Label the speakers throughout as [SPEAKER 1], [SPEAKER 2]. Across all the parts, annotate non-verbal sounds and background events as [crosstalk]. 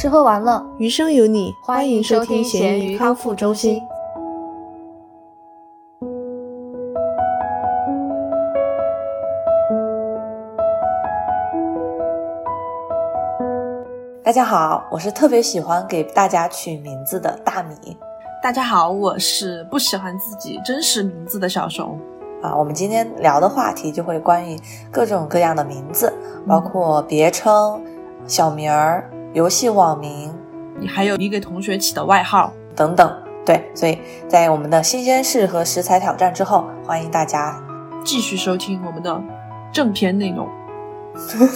[SPEAKER 1] 吃喝玩乐，
[SPEAKER 2] 余生有你，
[SPEAKER 1] 欢迎收听咸鱼康复中心。
[SPEAKER 3] 大家好，我是特别喜欢给大家取名字的大米。
[SPEAKER 2] 大家好，我是不喜欢自己真实名字的小熊。
[SPEAKER 3] 啊，我们今天聊的话题就会关于各种各样的名字，包括别称、小名儿、游戏网名，
[SPEAKER 2] 你还有你给同学起的外号
[SPEAKER 3] 等等。对，所以在我们的新鲜事和食材挑战之后，欢迎大家
[SPEAKER 2] 继续收听我们的正片内容。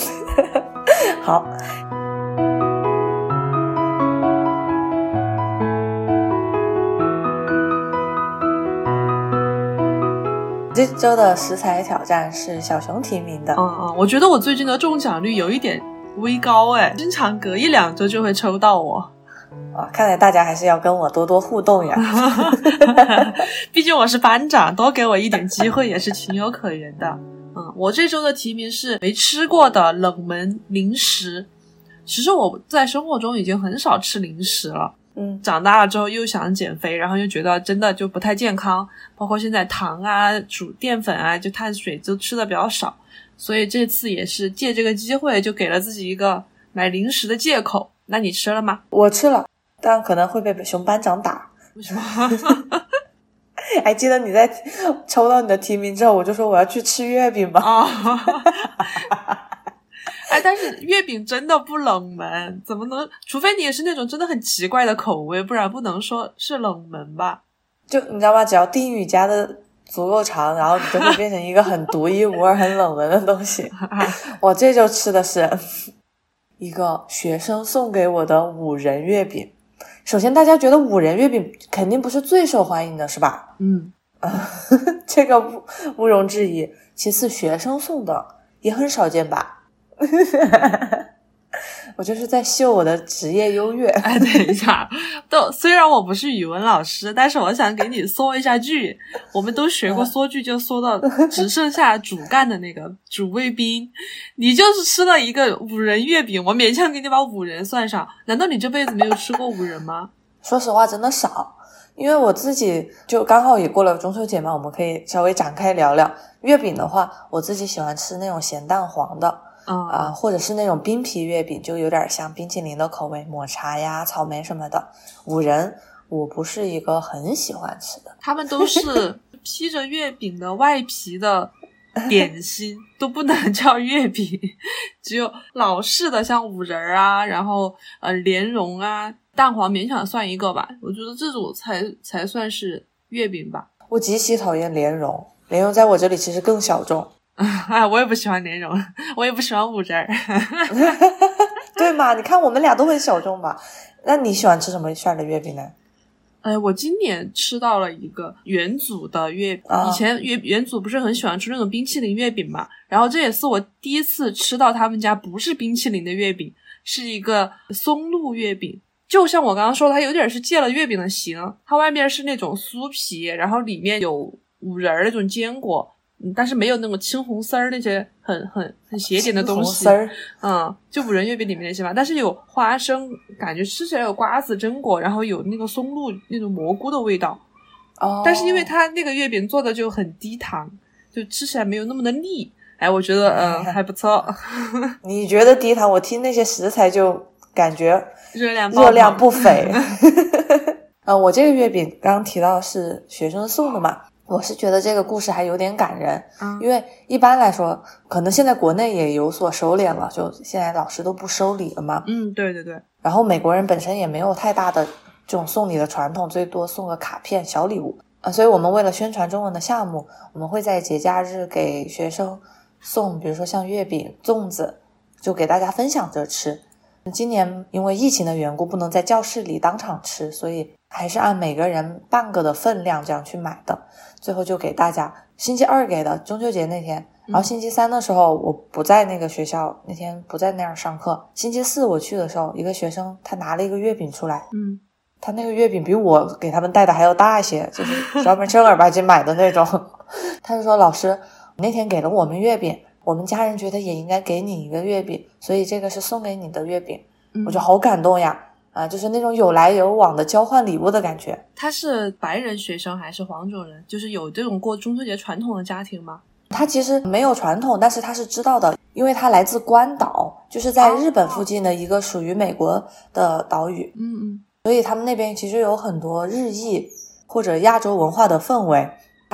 [SPEAKER 2] [laughs]
[SPEAKER 3] 好。这周的食材挑战是小熊提名的。
[SPEAKER 2] 嗯嗯，我觉得我最近的中奖率有一点微高哎，经常隔一两周就会抽到我。
[SPEAKER 3] 啊，看来大家还是要跟我多多互动呀。[laughs] [laughs]
[SPEAKER 2] 毕竟我是班长，多给我一点机会也是情有可原的。嗯，我这周的提名是没吃过的冷门零食。其实我在生活中已经很少吃零食了。
[SPEAKER 3] 嗯，
[SPEAKER 2] 长大了之后又想减肥，然后又觉得真的就不太健康，包括现在糖啊、主淀粉啊、就碳水都吃的比较少，所以这次也是借这个机会，就给了自己一个买零食的借口。那你吃了吗？
[SPEAKER 3] 我吃了，但可能会被熊班长打。
[SPEAKER 2] 为什么？
[SPEAKER 3] 还 [laughs] 记得你在抽到你的提名之后，我就说我要去吃月饼吗？
[SPEAKER 2] 啊。哎，但是月饼真的不冷门，怎么能？除非你也是那种真的很奇怪的口味，不然不能说是冷门吧？
[SPEAKER 3] 就你知道吗？只要丁宇家的足够长，然后你就会变成一个很独一无二、很冷门的东西。[laughs] 我这就吃的是一个学生送给我的五仁月饼。首先，大家觉得五仁月饼肯定不是最受欢迎的，是吧？
[SPEAKER 2] 嗯，[laughs]
[SPEAKER 3] 这个毋毋庸置疑。其次，学生送的也很少见吧？[laughs] 我就是在秀我的职业优越。
[SPEAKER 2] 哎，等一下，都虽然我不是语文老师，但是我想给你缩一下句。我们都学过缩句，就缩到 [laughs] 只剩下主干的那个主谓宾。你就是吃了一个五仁月饼，我勉强给你把五仁算上。难道你这辈子没有吃过五仁吗？
[SPEAKER 3] 说实话，真的少。因为我自己就刚好也过了中秋节嘛，我们可以稍微展开聊聊月饼的话，我自己喜欢吃那种咸蛋黄的。啊，或者是那种冰皮月饼，就有点像冰淇淋的口味，抹茶呀、草莓什么的。五仁，我不是一个很喜欢吃的。
[SPEAKER 2] 他们都是披着月饼的外皮的点心，都不能叫月饼。只有老式的，像五仁啊，然后呃莲蓉啊、蛋黄勉强算一个吧。我觉得这种才才算是月饼吧。
[SPEAKER 3] 我极其讨厌莲蓉，莲蓉在我这里其实更小众。
[SPEAKER 2] 啊，[laughs] 我也不喜欢莲蓉，我也不喜欢五仁儿，[laughs]
[SPEAKER 3] 对嘛？你看我们俩都很小众吧？那你喜欢吃什么馅的月饼呢？[laughs]
[SPEAKER 2] 哎，我今年吃到了一个元祖的月饼。以前元元祖不是很喜欢吃那种冰淇淋月饼嘛？然后这也是我第一次吃到他们家不是冰淇淋的月饼，是一个松露月饼。就像我刚刚说的，它有点是借了月饼的形，它外面是那种酥皮，然后里面有五仁儿那种坚果。但是没有那种青红丝儿那些很很很邪点的东西，
[SPEAKER 3] 丝儿，
[SPEAKER 2] 嗯，就五仁月饼里面那些吧。但是有花生，感觉吃起来有瓜子、榛果，然后有那个松露那种蘑菇的味道。
[SPEAKER 3] 哦，
[SPEAKER 2] 但是因为它那个月饼做的就很低糖，就吃起来没有那么的腻。哎，我觉得嗯 [laughs] 还不错。[laughs]
[SPEAKER 3] 你觉得低糖？我听那些食材就感觉
[SPEAKER 2] 热量
[SPEAKER 3] 热量不菲。[laughs] 嗯，我这个月饼刚刚提到是学生送的嘛。我是觉得这个故事还有点感人，
[SPEAKER 2] 嗯，
[SPEAKER 3] 因为一般来说，可能现在国内也有所收敛了，就现在老师都不收礼了嘛，
[SPEAKER 2] 嗯，对对对。
[SPEAKER 3] 然后美国人本身也没有太大的这种送礼的传统，最多送个卡片、小礼物啊。所以我们为了宣传中文的项目，我们会在节假日给学生送，比如说像月饼、粽子，就给大家分享着吃。今年因为疫情的缘故，不能在教室里当场吃，所以还是按每个人半个的分量这样去买的。最后就给大家星期二给的中秋节那天，然后星期三的时候我不在那个学校，那天不在那儿上课。星期四我去的时候，一个学生他拿了一个月饼出来，
[SPEAKER 2] 嗯，
[SPEAKER 3] 他那个月饼比我给他们带的还要大一些，就是专门正儿八经买的那种。[laughs] 他就说：“老师，那天给了我们月饼。”我们家人觉得也应该给你一个月饼，所以这个是送给你的月饼。我就好感动呀！啊，就是那种有来有往的交换礼物的感觉。
[SPEAKER 2] 他是白人学生还是黄种人？就是有这种过中秋节传统的家庭吗？
[SPEAKER 3] 他其实没有传统，但是他是知道的，因为他来自关岛，就是在日本附近的一个属于美国的岛屿。
[SPEAKER 2] 嗯嗯，
[SPEAKER 3] 所以他们那边其实有很多日裔或者亚洲文化的氛围。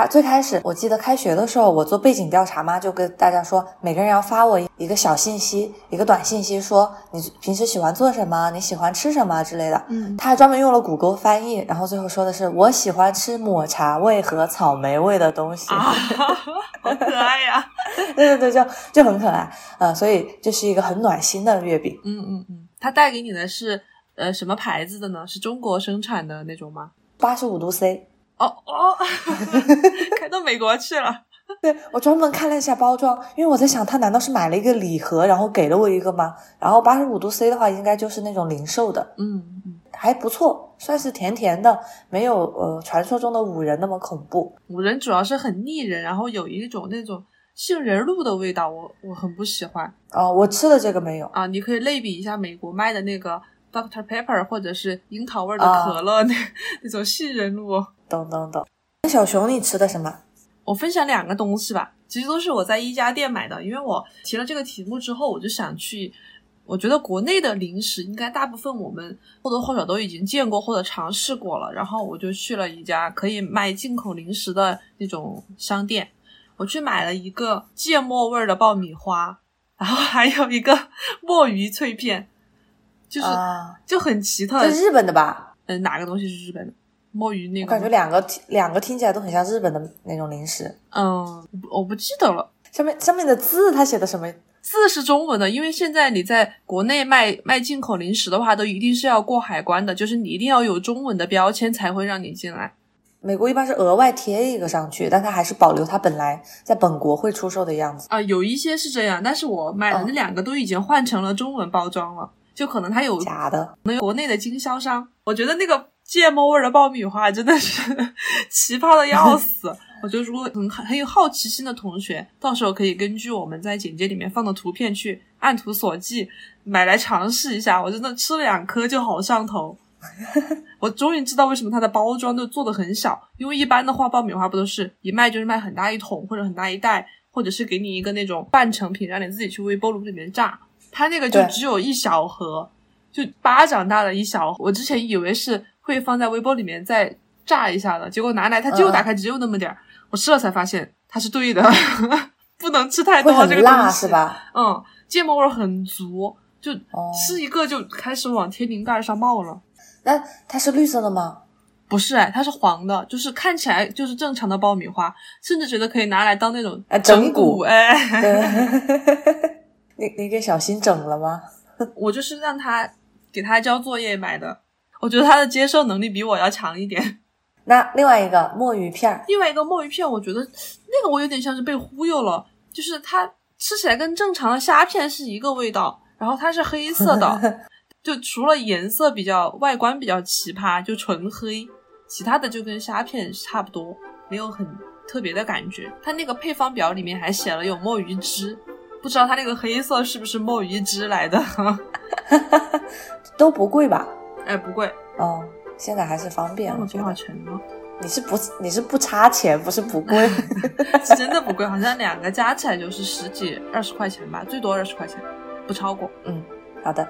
[SPEAKER 3] 最开始我记得开学的时候，我做背景调查嘛，就跟大家说，每个人要发我一个小信息，一个短信息，说你平时喜欢做什么，你喜欢吃什么之类的。
[SPEAKER 2] 嗯，
[SPEAKER 3] 他还专门用了谷歌翻译，然后最后说的是我喜欢吃抹茶味和草莓味的东西。[laughs]
[SPEAKER 2] 好可爱呀！
[SPEAKER 3] 对对对，就就很可爱啊，所以这是一个很暖心的月饼。
[SPEAKER 2] 嗯嗯嗯，它带给你的是呃什么牌子的呢？是中国生产的那种吗？
[SPEAKER 3] 八十五度 C。
[SPEAKER 2] 哦哦，[laughs] 开到美国去了。
[SPEAKER 3] 对我专门看了一下包装，因为我在想，他难道是买了一个礼盒，然后给了我一个吗？然后八十五度 C 的话，应该就是那种零售的。
[SPEAKER 2] 嗯嗯，
[SPEAKER 3] 还不错，算是甜甜的，没有呃传说中的五仁那么恐怖。
[SPEAKER 2] 五仁主要是很腻人，然后有一种那种杏仁露的味道，我我很不喜欢。
[SPEAKER 3] 哦，我吃的这个没有
[SPEAKER 2] 啊，你可以类比一下美国卖的那个 Doctor Pepper 或者是樱桃味的可乐，那 [laughs] 那种杏仁露。
[SPEAKER 3] 懂懂懂。那小熊，你吃的什么？
[SPEAKER 2] 我分享两个东西吧，其实都是我在一家店买的。因为我提了这个题目之后，我就想去。我觉得国内的零食应该大部分我们或多或少都已经见过或者尝试过了。然后我就去了一家可以卖进口零食的那种商店，我去买了一个芥末味的爆米花，然后还有一个 [laughs] 墨鱼脆片，就是就很奇特。
[SPEAKER 3] 是日本的吧？
[SPEAKER 2] 嗯，哪个东西是日本的？墨鱼那个，
[SPEAKER 3] 我感觉两个两个听起来都很像日本的那种零食。
[SPEAKER 2] 嗯，我不记得了。
[SPEAKER 3] 上面上面的字，它写的什么
[SPEAKER 2] 字是中文的？因为现在你在国内卖卖进口零食的话，都一定是要过海关的，就是你一定要有中文的标签才会让你进来。
[SPEAKER 3] 美国一般是额外贴一个上去，但它还是保留它本来在本国会出售的样子
[SPEAKER 2] 啊。有一些是这样，但是我买的那两个都已经换成了中文包装了，就可能它有
[SPEAKER 3] 假的，
[SPEAKER 2] 能有国内的经销商。我觉得那个。芥末味的爆米花真的是 [laughs] 奇葩的要死！我觉得如果很很有好奇心的同学，到时候可以根据我们在简介里面放的图片去按图索骥买来尝试一下。我真的吃了两颗就好上头。[laughs] 我终于知道为什么它的包装都做的很小，因为一般的话爆米花不都是一卖就是卖很大一桶或者很大一袋，或者是给你一个那种半成品让你自己去微波炉里面炸。它那个就只有一小盒，就巴掌大的一小。我之前以为是。会放在微波里面再炸一下的，结果拿来它就打开只有那么点儿，我吃了才发现它是对的，[laughs] 不能吃太多这个
[SPEAKER 3] 东西是吧？
[SPEAKER 2] 嗯，芥末味很足，就吃一个就开始往天灵盖上冒了。
[SPEAKER 3] 那它是绿色的吗？
[SPEAKER 2] 不是哎，它是黄的，就是看起来就是正常的爆米花，甚至觉得可以拿来当那种
[SPEAKER 3] 整
[SPEAKER 2] 蛊哎。[laughs]
[SPEAKER 3] 你你给小新整了吗？
[SPEAKER 2] 我就是让他给他交作业买的。我觉得他的接受能力比我要强一点。[laughs]
[SPEAKER 3] 那另外一个墨鱼片，
[SPEAKER 2] 另外一个墨鱼片，我觉得那个我有点像是被忽悠了，就是它吃起来跟正常的虾片是一个味道，然后它是黑色的，[laughs] 就除了颜色比较外观比较奇葩，就纯黑，其他的就跟虾片差不多，没有很特别的感觉。它那个配方表里面还写了有墨鱼汁，不知道它那个黑色是不是墨鱼汁来的？[laughs]
[SPEAKER 3] 都不贵吧？
[SPEAKER 2] 哎，不贵
[SPEAKER 3] 哦，现在还是方便。
[SPEAKER 2] 我多少钱呢？
[SPEAKER 3] 你是不你是不差钱，不是不贵 [laughs] [laughs]
[SPEAKER 2] 是真的不贵，好像两个加起来就是十几二十块钱吧，最多二十块钱，不超过。
[SPEAKER 3] 嗯，好的。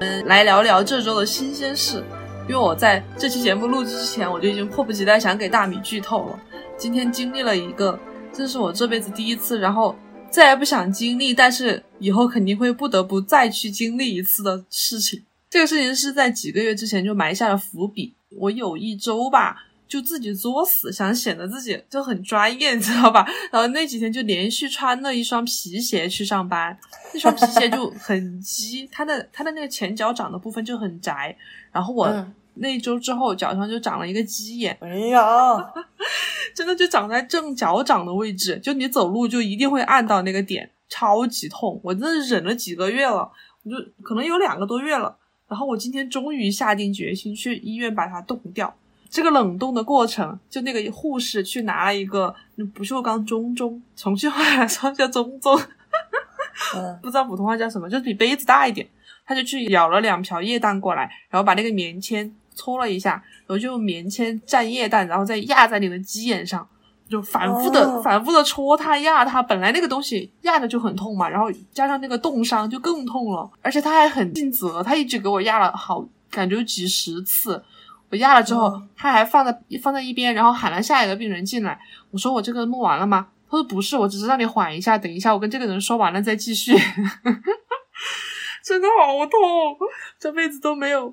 [SPEAKER 2] 嗯，来聊聊这周的新鲜事，因为我在这期节目录制之前，我就已经迫不及待想给大米剧透了。今天经历了一个。这是我这辈子第一次，然后再也不想经历，但是以后肯定会不得不再去经历一次的事情。这个事情是在几个月之前就埋下了伏笔。我有一周吧，就自己作死，想显得自己就很专业，你知道吧？然后那几天就连续穿了一双皮鞋去上班，那双皮鞋就很鸡，它的它的那个前脚掌的部分就很窄，然后我。那一周之后，脚上就长了一个鸡眼。
[SPEAKER 3] 哎呀，[laughs]
[SPEAKER 2] 真的就长在正脚掌的位置，就你走路就一定会按到那个点，超级痛。我真的忍了几个月了，我就可能有两个多月了。然后我今天终于下定决心去医院把它冻掉。这个冷冻的过程，就那个护士去拿了一个不锈钢中中，重庆话来说叫中中，[laughs] 不知道普通话叫什么，就是比杯子大一点。他就去舀了两瓢液氮过来，然后把那个棉签搓了一下，然后就用棉签蘸液氮，然后再压在你的鸡眼上，就反复的、反复的戳它、压它。本来那个东西压着就很痛嘛，然后加上那个冻伤就更痛了。而且他还很尽责，他一直给我压了好，感觉几十次。我压了之后，他还放在放在一边，然后喊了下一个病人进来。我说：“我这个弄完了吗？”他说：“不是，我只是让你缓一下，等一下我跟这个人说完了再继续。[laughs] ”真的好痛，这辈子都没有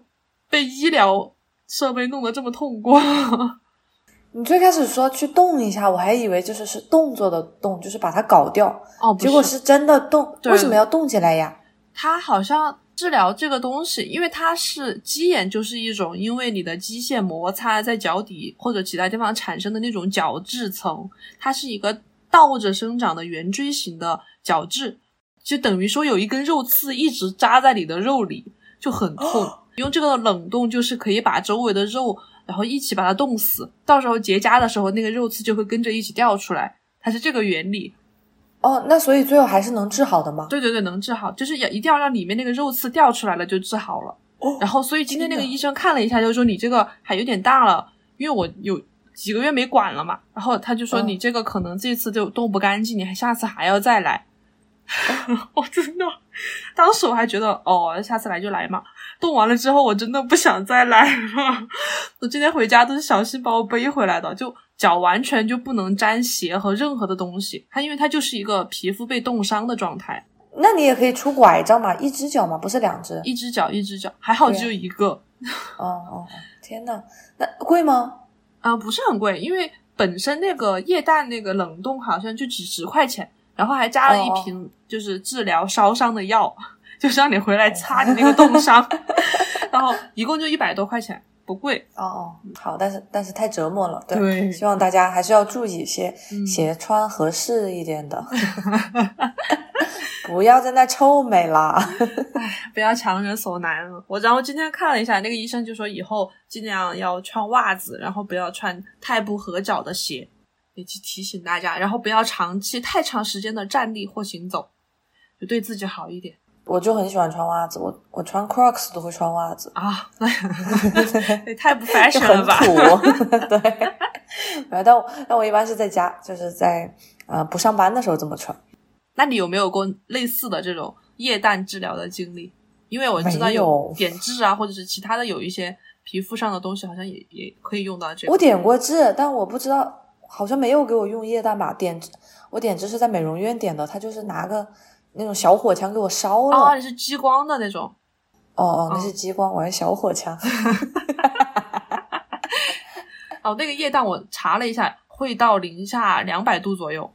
[SPEAKER 2] 被医疗设备弄得这么痛过。[laughs]
[SPEAKER 3] 你最开始说去动一下，我还以为就是是动作的动，就是把它搞掉。
[SPEAKER 2] 哦，
[SPEAKER 3] 结果是真的动。为什么要动起来呀？
[SPEAKER 2] 它好像治疗这个东西，因为它是鸡眼，就是一种因为你的机械摩擦在脚底或者其他地方产生的那种角质层，它是一个倒着生长的圆锥形的角质。就等于说有一根肉刺一直扎在你的肉里，就很痛。[laughs] 用这个冷冻就是可以把周围的肉，然后一起把它冻死。到时候结痂的时候，那个肉刺就会跟着一起掉出来。它是这个原理。
[SPEAKER 3] 哦，那所以最后还是能治好的吗？
[SPEAKER 2] 对对对，能治好，就是要一定要让里面那个肉刺掉出来了就治好了。哦。然后，所以今天那个医生看了一下，就说你这个还有点大了，因为我有几个月没管了嘛。然后他就说你这个可能这次就冻不干净，你还下次还要再来。[laughs] 我真的，当时我还觉得哦，下次来就来嘛。冻完了之后，我真的不想再来了。我今天回家都是小新把我背回来的，就脚完全就不能沾鞋和任何的东西。它因为它就是一个皮肤被冻伤的状态。
[SPEAKER 3] 那你也可以出拐杖嘛，一只脚嘛，不是两只，
[SPEAKER 2] 一只脚，一只脚，还好只有一个。
[SPEAKER 3] 哦哦，天呐，那贵吗？
[SPEAKER 2] 啊，不是很贵，因为本身那个液氮那个冷冻好像就几十块钱。然后还加了一瓶，就是治疗烧伤的药，就是让你回来擦你那个冻伤。[laughs] 然后一共就一百多块钱，不贵。
[SPEAKER 3] 哦哦，好，但是但是太折磨了。对，希望大家还是要注意一些，鞋穿合适一点的，[laughs] 不要在那臭美啦。
[SPEAKER 2] 哎，不要强人所难了。我然后今天看了一下，那个医生就说以后尽量要穿袜子，然后不要穿太不合脚的鞋。也去提醒大家，然后不要长期太长时间的站立或行走，就对自己好一点。
[SPEAKER 3] 我就很喜欢穿袜子，我我穿 Crocs 都会穿袜子
[SPEAKER 2] 啊，那 [laughs] 太不 fashion 了吧？[laughs]
[SPEAKER 3] 对，但我但我一般是在家，就是在呃不上班的时候这么穿。
[SPEAKER 2] 那你有没有过类似的这种液氮治疗的经历？因为我知道有点痣啊，或者是其他的有一些皮肤上的东西，好像也也可以用到这个。
[SPEAKER 3] 我点过痣，但我不知道。好像没有给我用液氮吧？点我点痣是在美容院点的，他就是拿个那种小火枪给我烧了。
[SPEAKER 2] 哦，你是激光的那种？
[SPEAKER 3] 哦哦，那是激光，我是小火枪。[laughs]
[SPEAKER 2] 哦，那个液氮我查了一下，会到零下两百度左右。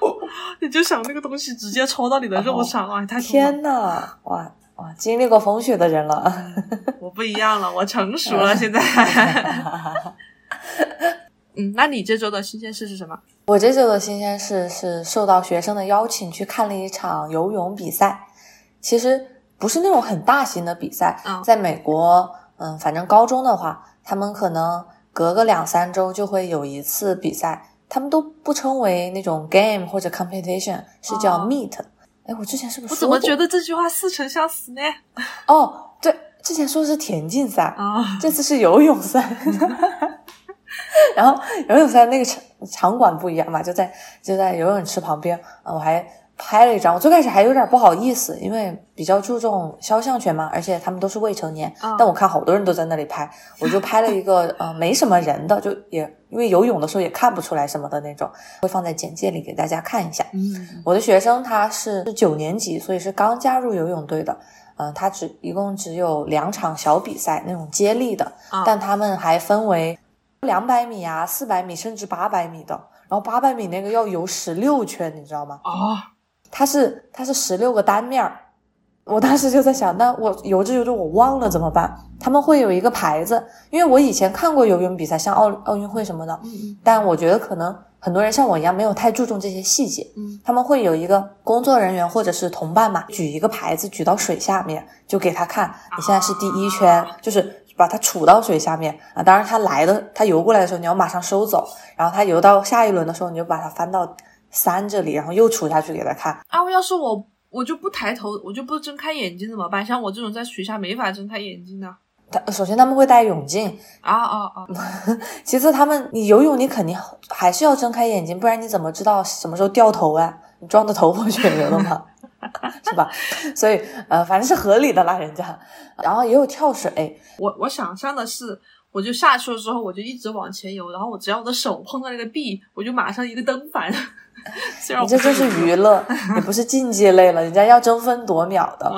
[SPEAKER 2] [laughs] 你就想那个东西直接抽到你的肉上啊！太
[SPEAKER 3] 天呐，哇哇，经历过风雪的人了。[laughs]
[SPEAKER 2] 我不一样了，我成熟了，现在。嗯，那你这周的新鲜事是什么？
[SPEAKER 3] 我这周的新鲜事是受到学生的邀请去看了一场游泳比赛。其实不是那种很大型的比赛，在美国，嗯，反正高中的话，他们可能隔个两三周就会有一次比赛。他们都不称为那种 game 或者 competition，是叫 meet。哎，我之前是不是？
[SPEAKER 2] 我怎么觉得这句话似曾相识呢？[laughs]
[SPEAKER 3] 哦，对，之前说的是田径赛啊，这次是游泳赛。[laughs] [laughs] 然后游泳赛那个场场馆不一样嘛，就在就在游泳池旁边啊，我还拍了一张。我最开始还有点不好意思，因为比较注重肖像权嘛，而且他们都是未成年。但我看好多人都在那里拍，[laughs] 我就拍了一个呃没什么人的，就也因为游泳的时候也看不出来什么的那种，会放在简介里给大家看一下。
[SPEAKER 2] 嗯，
[SPEAKER 3] 我的学生他是九年级，所以是刚加入游泳队的。嗯，他只一共只有两场小比赛那种接力的，但他们还分为。两百米啊，四百米，甚至八百米的，然后八百米那个要游十六圈，你知道吗？
[SPEAKER 2] 啊，
[SPEAKER 3] 它是它是十六个单面儿，我当时就在想，那我游着游着我忘了怎么办？他们会有一个牌子，因为我以前看过游泳比赛，像奥奥运会什么的，但我觉得可能。很多人像我一样没有太注重这些细节，
[SPEAKER 2] 嗯，
[SPEAKER 3] 他们会有一个工作人员或者是同伴嘛，举一个牌子举到水下面，就给他看，你现在是第一圈，就是把它杵到水下面啊。当然，它来的，它游过来的时候，你要马上收走。然后它游到下一轮的时候，你就把它翻到三这里，然后又杵下去给它看。
[SPEAKER 2] 啊，要是我我就不抬头，我就不睁开眼睛怎么办？像我这种在水下没法睁开眼睛的。
[SPEAKER 3] 他首先他们会戴泳镜
[SPEAKER 2] 啊啊啊！[laughs]
[SPEAKER 3] 其次他们你游泳你肯定还是要睁开眼睛，不然你怎么知道什么时候掉头啊？你撞 [laughs] 得头破血流了吗？[laughs] 是吧？所以呃，反正是合理的啦，人家。然后也有跳水，
[SPEAKER 2] 我我想象的是，我就下去了之后，我就一直往前游，然后我只要我的手碰到那个壁，我就马上一个蹬反。[laughs]
[SPEAKER 3] 你这就是娱乐，也不是竞技类了，人家要争分夺秒的。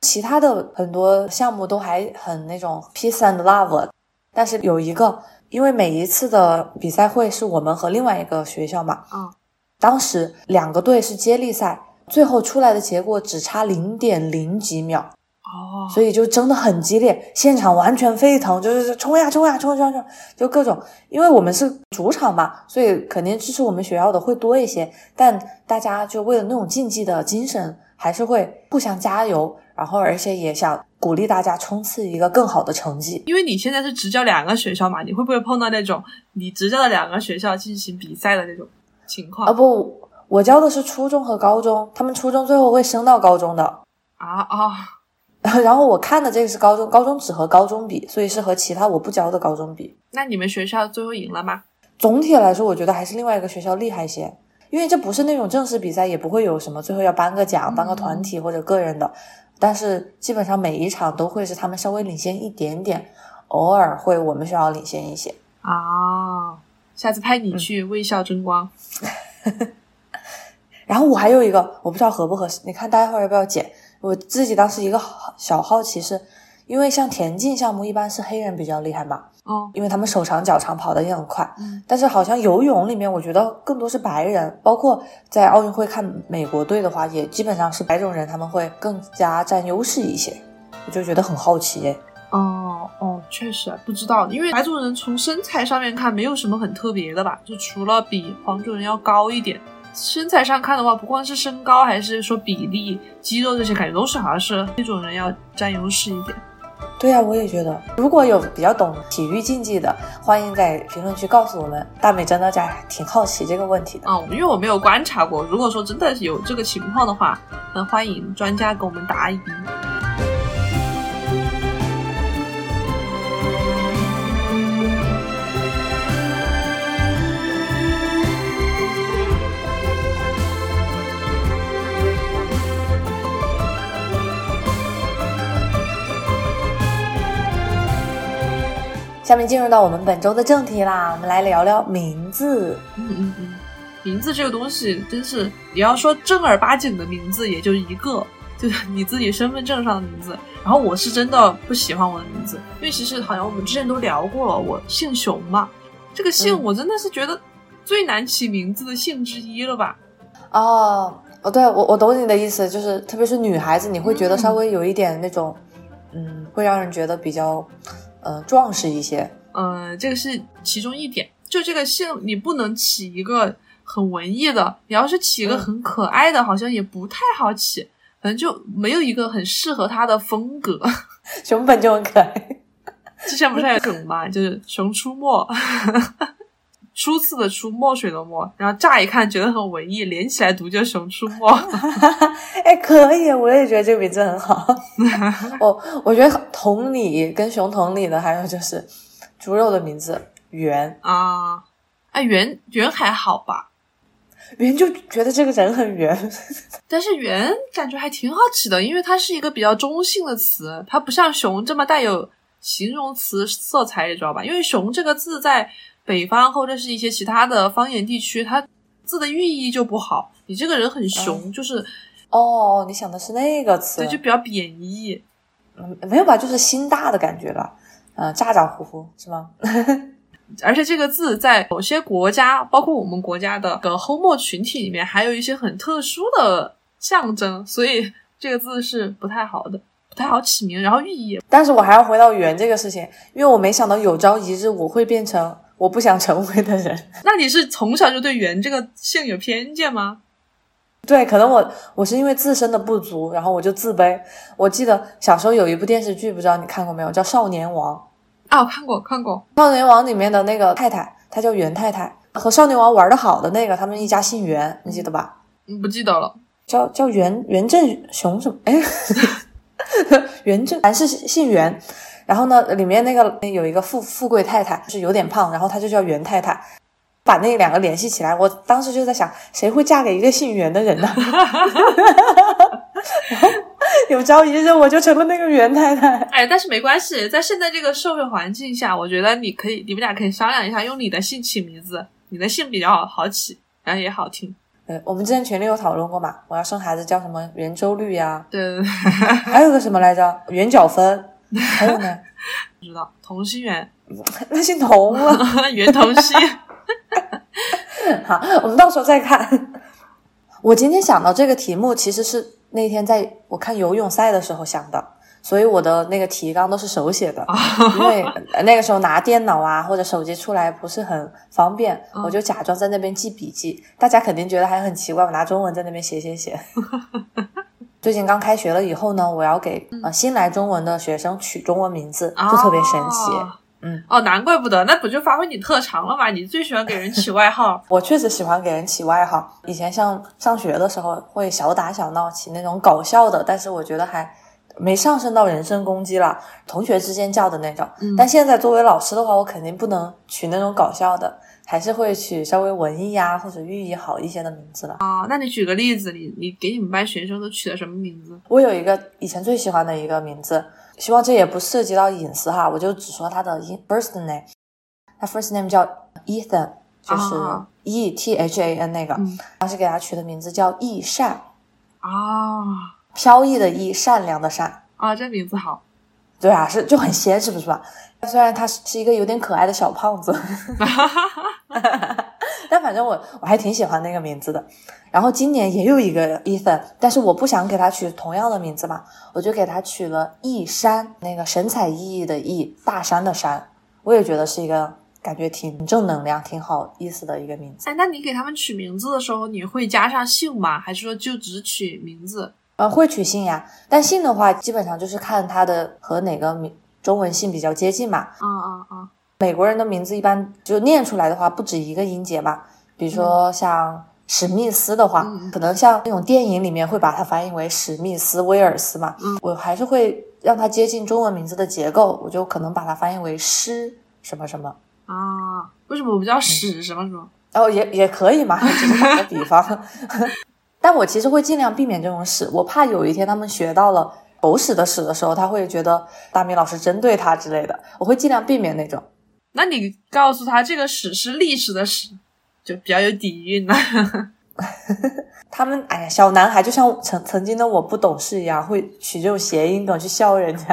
[SPEAKER 3] 其他的很多项目都还很那种 peace and love，但是有一个，因为每一次的比赛会是我们和另外一个学校嘛，
[SPEAKER 2] 嗯，
[SPEAKER 3] 当时两个队是接力赛。最后出来的结果只差零点零几秒
[SPEAKER 2] 哦，
[SPEAKER 3] 所以就争得很激烈，现场完全沸腾，就是冲呀冲呀冲冲冲，就各种。因为我们是主场嘛，所以肯定支持我们学校的会多一些。但大家就为了那种竞技的精神，还是会互相加油，然后而且也想鼓励大家冲刺一个更好的成绩。
[SPEAKER 2] 因为你现在是执教两个学校嘛，你会不会碰到那种你执教的两个学校进行比赛的那种情况？
[SPEAKER 3] 啊不。我教的是初中和高中，他们初中最后会升到高中的
[SPEAKER 2] 啊啊，[laughs]
[SPEAKER 3] 然后我看的这个是高中，高中只和高中比，所以是和其他我不教的高中比。
[SPEAKER 2] 那你们学校最后赢了吗？
[SPEAKER 3] 总体来说，我觉得还是另外一个学校厉害些，因为这不是那种正式比赛，也不会有什么最后要颁个奖、颁个团体或者个人的，但是基本上每一场都会是他们稍微领先一点点，偶尔会我们学校领先一些
[SPEAKER 2] 啊。下次派你去为校争光。[laughs]
[SPEAKER 3] 然后我还有一个，我不知道合不合适，你看待会儿要不要剪？我自己当时一个小好奇是，因为像田径项目一般是黑人比较厉害嘛，
[SPEAKER 2] 哦，
[SPEAKER 3] 因为他们手长脚长，跑得也很快。
[SPEAKER 2] 嗯，
[SPEAKER 3] 但是好像游泳里面，我觉得更多是白人，包括在奥运会看美国队的话，也基本上是白种人，他们会更加占优势一些。我就觉得很好奇耶。
[SPEAKER 2] 哦哦，确实不知道，因为白种人从身材上面看没有什么很特别的吧，就除了比黄种人要高一点。身材上看的话，不光是身高，还是说比例、肌肉这些，感觉都是好像是那种人要占优势一点。
[SPEAKER 3] 对呀，我也觉得。如果有比较懂体育竞技的，欢迎在评论区告诉我们。大美真的在挺好奇这个问题的。
[SPEAKER 2] 嗯，因为我没有观察过。如果说真的有这个情况的话，那欢迎专家给我们答疑。
[SPEAKER 3] 下面进入到我们本周的正题啦，我们来聊聊名字。
[SPEAKER 2] 嗯嗯嗯，名字这个东西真是，你要说正儿八经的名字也就一个，[laughs] 就是你自己身份证上的名字。然后我是真的不喜欢我的名字，因为其实好像我们之前都聊过了，我姓熊嘛，这个姓我真的是觉得最难起名字的姓之一了吧？
[SPEAKER 3] 哦哦，对我我懂你的意思，就是特别是女孩子，你会觉得稍微有一点那种，嗯，会让人觉得比较。呃，壮实一些，
[SPEAKER 2] 呃，这个是其中一点。就这个姓，你不能起一个很文艺的，你要是起一个很可爱的，好像也不太好起，反正就没有一个很适合他的风格。
[SPEAKER 3] 熊本就很可爱，[laughs]
[SPEAKER 2] 之前不是有梗吗？就是熊出没。初次的出墨水的墨，然后乍一看觉得很文艺，连起来读就熊出没。[laughs] [laughs]
[SPEAKER 3] 哎，可以，我也觉得这个名字很好。[laughs] 我我觉得同理跟熊同理的还有就是猪肉的名字圆
[SPEAKER 2] 啊，哎圆圆还好吧？
[SPEAKER 3] 圆就觉得这个人很圆，
[SPEAKER 2] 但是圆感觉还挺好起的，因为它是一个比较中性的词，它不像熊这么带有形容词色彩，你知道吧？因为熊这个字在。北方或者是一些其他的方言地区，它字的寓意就不好。你这个人很熊，就是
[SPEAKER 3] 哦，你想的是那个词，
[SPEAKER 2] 对，就比较贬义。
[SPEAKER 3] 嗯，没有吧，就是心大的感觉吧。嗯，咋咋呼呼是吗？[laughs]
[SPEAKER 2] 而且这个字在某些国家，包括我们国家的个 homo 群体里面，还有一些很特殊的象征，所以这个字是不太好的，不太好起名。然后寓意，
[SPEAKER 3] 但是我还要回到圆这个事情，因为我没想到有朝一日我会变成。我不想成为的人，[laughs]
[SPEAKER 2] 那你是从小就对“圆”这个姓有偏见吗？
[SPEAKER 3] 对，可能我我是因为自身的不足，然后我就自卑。我记得小时候有一部电视剧，不知道你看过没有，叫《少年王》。
[SPEAKER 2] 啊，我看过，看过《
[SPEAKER 3] 少年王》里面的那个太太，她叫袁太太，和少年王玩的好的那个，他们一家姓袁，你记得吧？
[SPEAKER 2] 嗯，不记得了。
[SPEAKER 3] 叫叫袁袁振雄什么？哎，[laughs] 袁振还是姓袁。然后呢，里面那个有一个富富贵太太，是有点胖，然后她就叫袁太太。把那两个联系起来，我当时就在想，谁会嫁给一个姓袁的人呢？[laughs] 然后有朝一日我就成了那个袁太太。
[SPEAKER 2] 哎，但是没关系，在现在这个社会环境下，我觉得你可以，你们俩可以商量一下，用你的姓起名字，你的姓比较好起，然后也好听。
[SPEAKER 3] 呃，我们之前群里有讨论过嘛，我要生孩子叫什么圆周率呀？
[SPEAKER 2] 对对对。
[SPEAKER 3] 还有个什么来着？圆角分。还有呢？
[SPEAKER 2] 不 [laughs] 知道，同心圆。[laughs]
[SPEAKER 3] 那姓童了，[laughs]
[SPEAKER 2] 圆同心。
[SPEAKER 3] 好，我们到时候再看。我今天想到这个题目，其实是那天在我看游泳赛的时候想的，所以我的那个提纲都是手写的，因为那个时候拿电脑啊或者手机出来不是很方便，我就假装在那边记笔记。大家肯定觉得还很奇怪，我拿中文在那边写写写。最近刚开学了以后呢，我要给呃新来中文的学生取中文名字，就特别神奇。嗯
[SPEAKER 2] 哦，难怪不得，那不就发挥你特长了吗？你最喜欢给人起外号。[laughs]
[SPEAKER 3] 我确实喜欢给人起外号。以前像上学的时候会小打小闹起那种搞笑的，但是我觉得还没上升到人身攻击了，同学之间叫的那种。但现在作为老师的话，我肯定不能取那种搞笑的，还是会取稍微文艺啊或者寓意好一些的名字了。
[SPEAKER 2] 啊，那你举个例子，你你给你们班学生都取的什么名字？
[SPEAKER 3] 我有一个以前最喜欢的一个名字。希望这也不涉及到隐私哈，我就只说他的 first name，他 first name 叫 Ethan，就是 E T H A N 那个，当时给他取的名字叫易善
[SPEAKER 2] 啊，
[SPEAKER 3] 飘逸的逸，善良的善
[SPEAKER 2] 啊，这名字好，
[SPEAKER 3] 对啊，是就很仙，是不是吧？虽然他是是一个有点可爱的小胖子。[laughs] [laughs] 但反正我我还挺喜欢那个名字的，然后今年也有一个 Ethan，但是我不想给他取同样的名字嘛，我就给他取了易山，那个神采奕奕的奕，大山的山，我也觉得是一个感觉挺正能量、挺好意思的一个名字。
[SPEAKER 2] 哎，那你给他们取名字的时候，你会加上姓吗？还是说就只取名字？
[SPEAKER 3] 呃，会取姓呀，但姓的话，基本上就是看他的和哪个名中文姓比较接近嘛。
[SPEAKER 2] 啊啊啊！
[SPEAKER 3] 美国人的名字一般就念出来的话不止一个音节嘛，比如说像史密斯的话，可能像那种电影里面会把它翻译为史密斯威尔斯嘛，嗯我还是会让它接近中文名字的结构，我就可能把它翻译为诗什么什么
[SPEAKER 2] 啊？为什么我不叫史什么什么？
[SPEAKER 3] 哦，也也可以嘛，只是打个比方。[laughs] 但我其实会尽量避免这种史，我怕有一天他们学到了狗屎的屎的时候，他会觉得大米老师针对他之类的，我会尽量避免那种。
[SPEAKER 2] 那你告诉他这个屎是历史的屎，就比较有底蕴了。[laughs]
[SPEAKER 3] 他们哎呀，小男孩就像曾曾经的我不懂事一样，会取这种谐音梗去笑人家。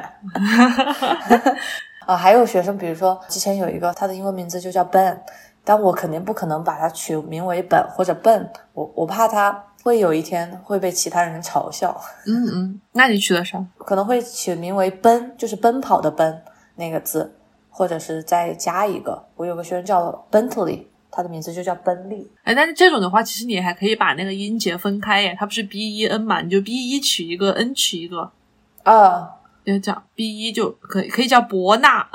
[SPEAKER 3] [laughs] 啊，还有学生，比如说之前有一个，他的英文名字就叫 Ben，但我肯定不可能把他取名为本或者笨，我我怕他会有一天会被其他人嘲笑。
[SPEAKER 2] 嗯嗯，那你取的啥？[laughs]
[SPEAKER 3] 可能会取名为奔，就是奔跑的奔那个字。或者是再加一个，我有个学生叫 Bentley，他的名字就叫奔利。
[SPEAKER 2] 哎，但是这种的话，其实你还可以把那个音节分开耶，它不是 B E N 嘛，你就 B E 取一个，N 取一个。
[SPEAKER 3] 啊，
[SPEAKER 2] 要叫 B 一就可以，可以叫伯纳。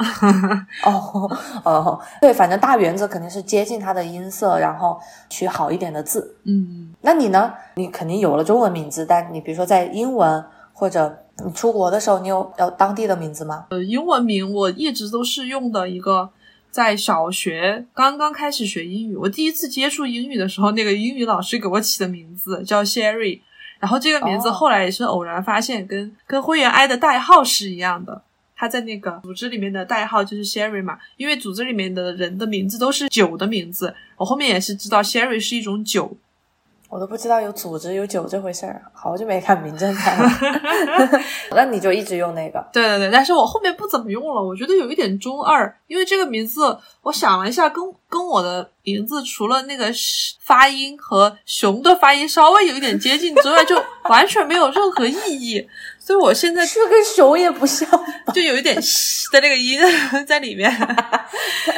[SPEAKER 3] 哦哦，对，反正大原则肯定是接近它的音色，然后取好一点的字。
[SPEAKER 2] 嗯，
[SPEAKER 3] 那你呢？你肯定有了中文名字，但你比如说在英文或者。你出国的时候，你有要当地的名字吗？
[SPEAKER 2] 呃，英文名我一直都是用的一个，在小学刚刚开始学英语，我第一次接触英语的时候，那个英语老师给我起的名字叫 Sherry，然后这个名字后来也是偶然发现，跟跟灰原哀的代号是一样的，他在那个组织里面的代号就是 Sherry 嘛，因为组织里面的人的名字都是酒的名字，我后面也是知道 Sherry 是一种酒。
[SPEAKER 3] 我都不知道有组织有酒这回事儿，好久没看《名侦探》了。[laughs] 那你就一直用那个？[laughs]
[SPEAKER 2] 对对对，但是我后面不怎么用了，我觉得有一点中二，因为这个名字，我想了一下，跟跟我的名字除了那个发音和熊的发音稍微有一点接近之外，就完全没有任何意义。所以我现在
[SPEAKER 3] 这跟熊也不像，[laughs]
[SPEAKER 2] 就有一点的那个音 [laughs] 在里面。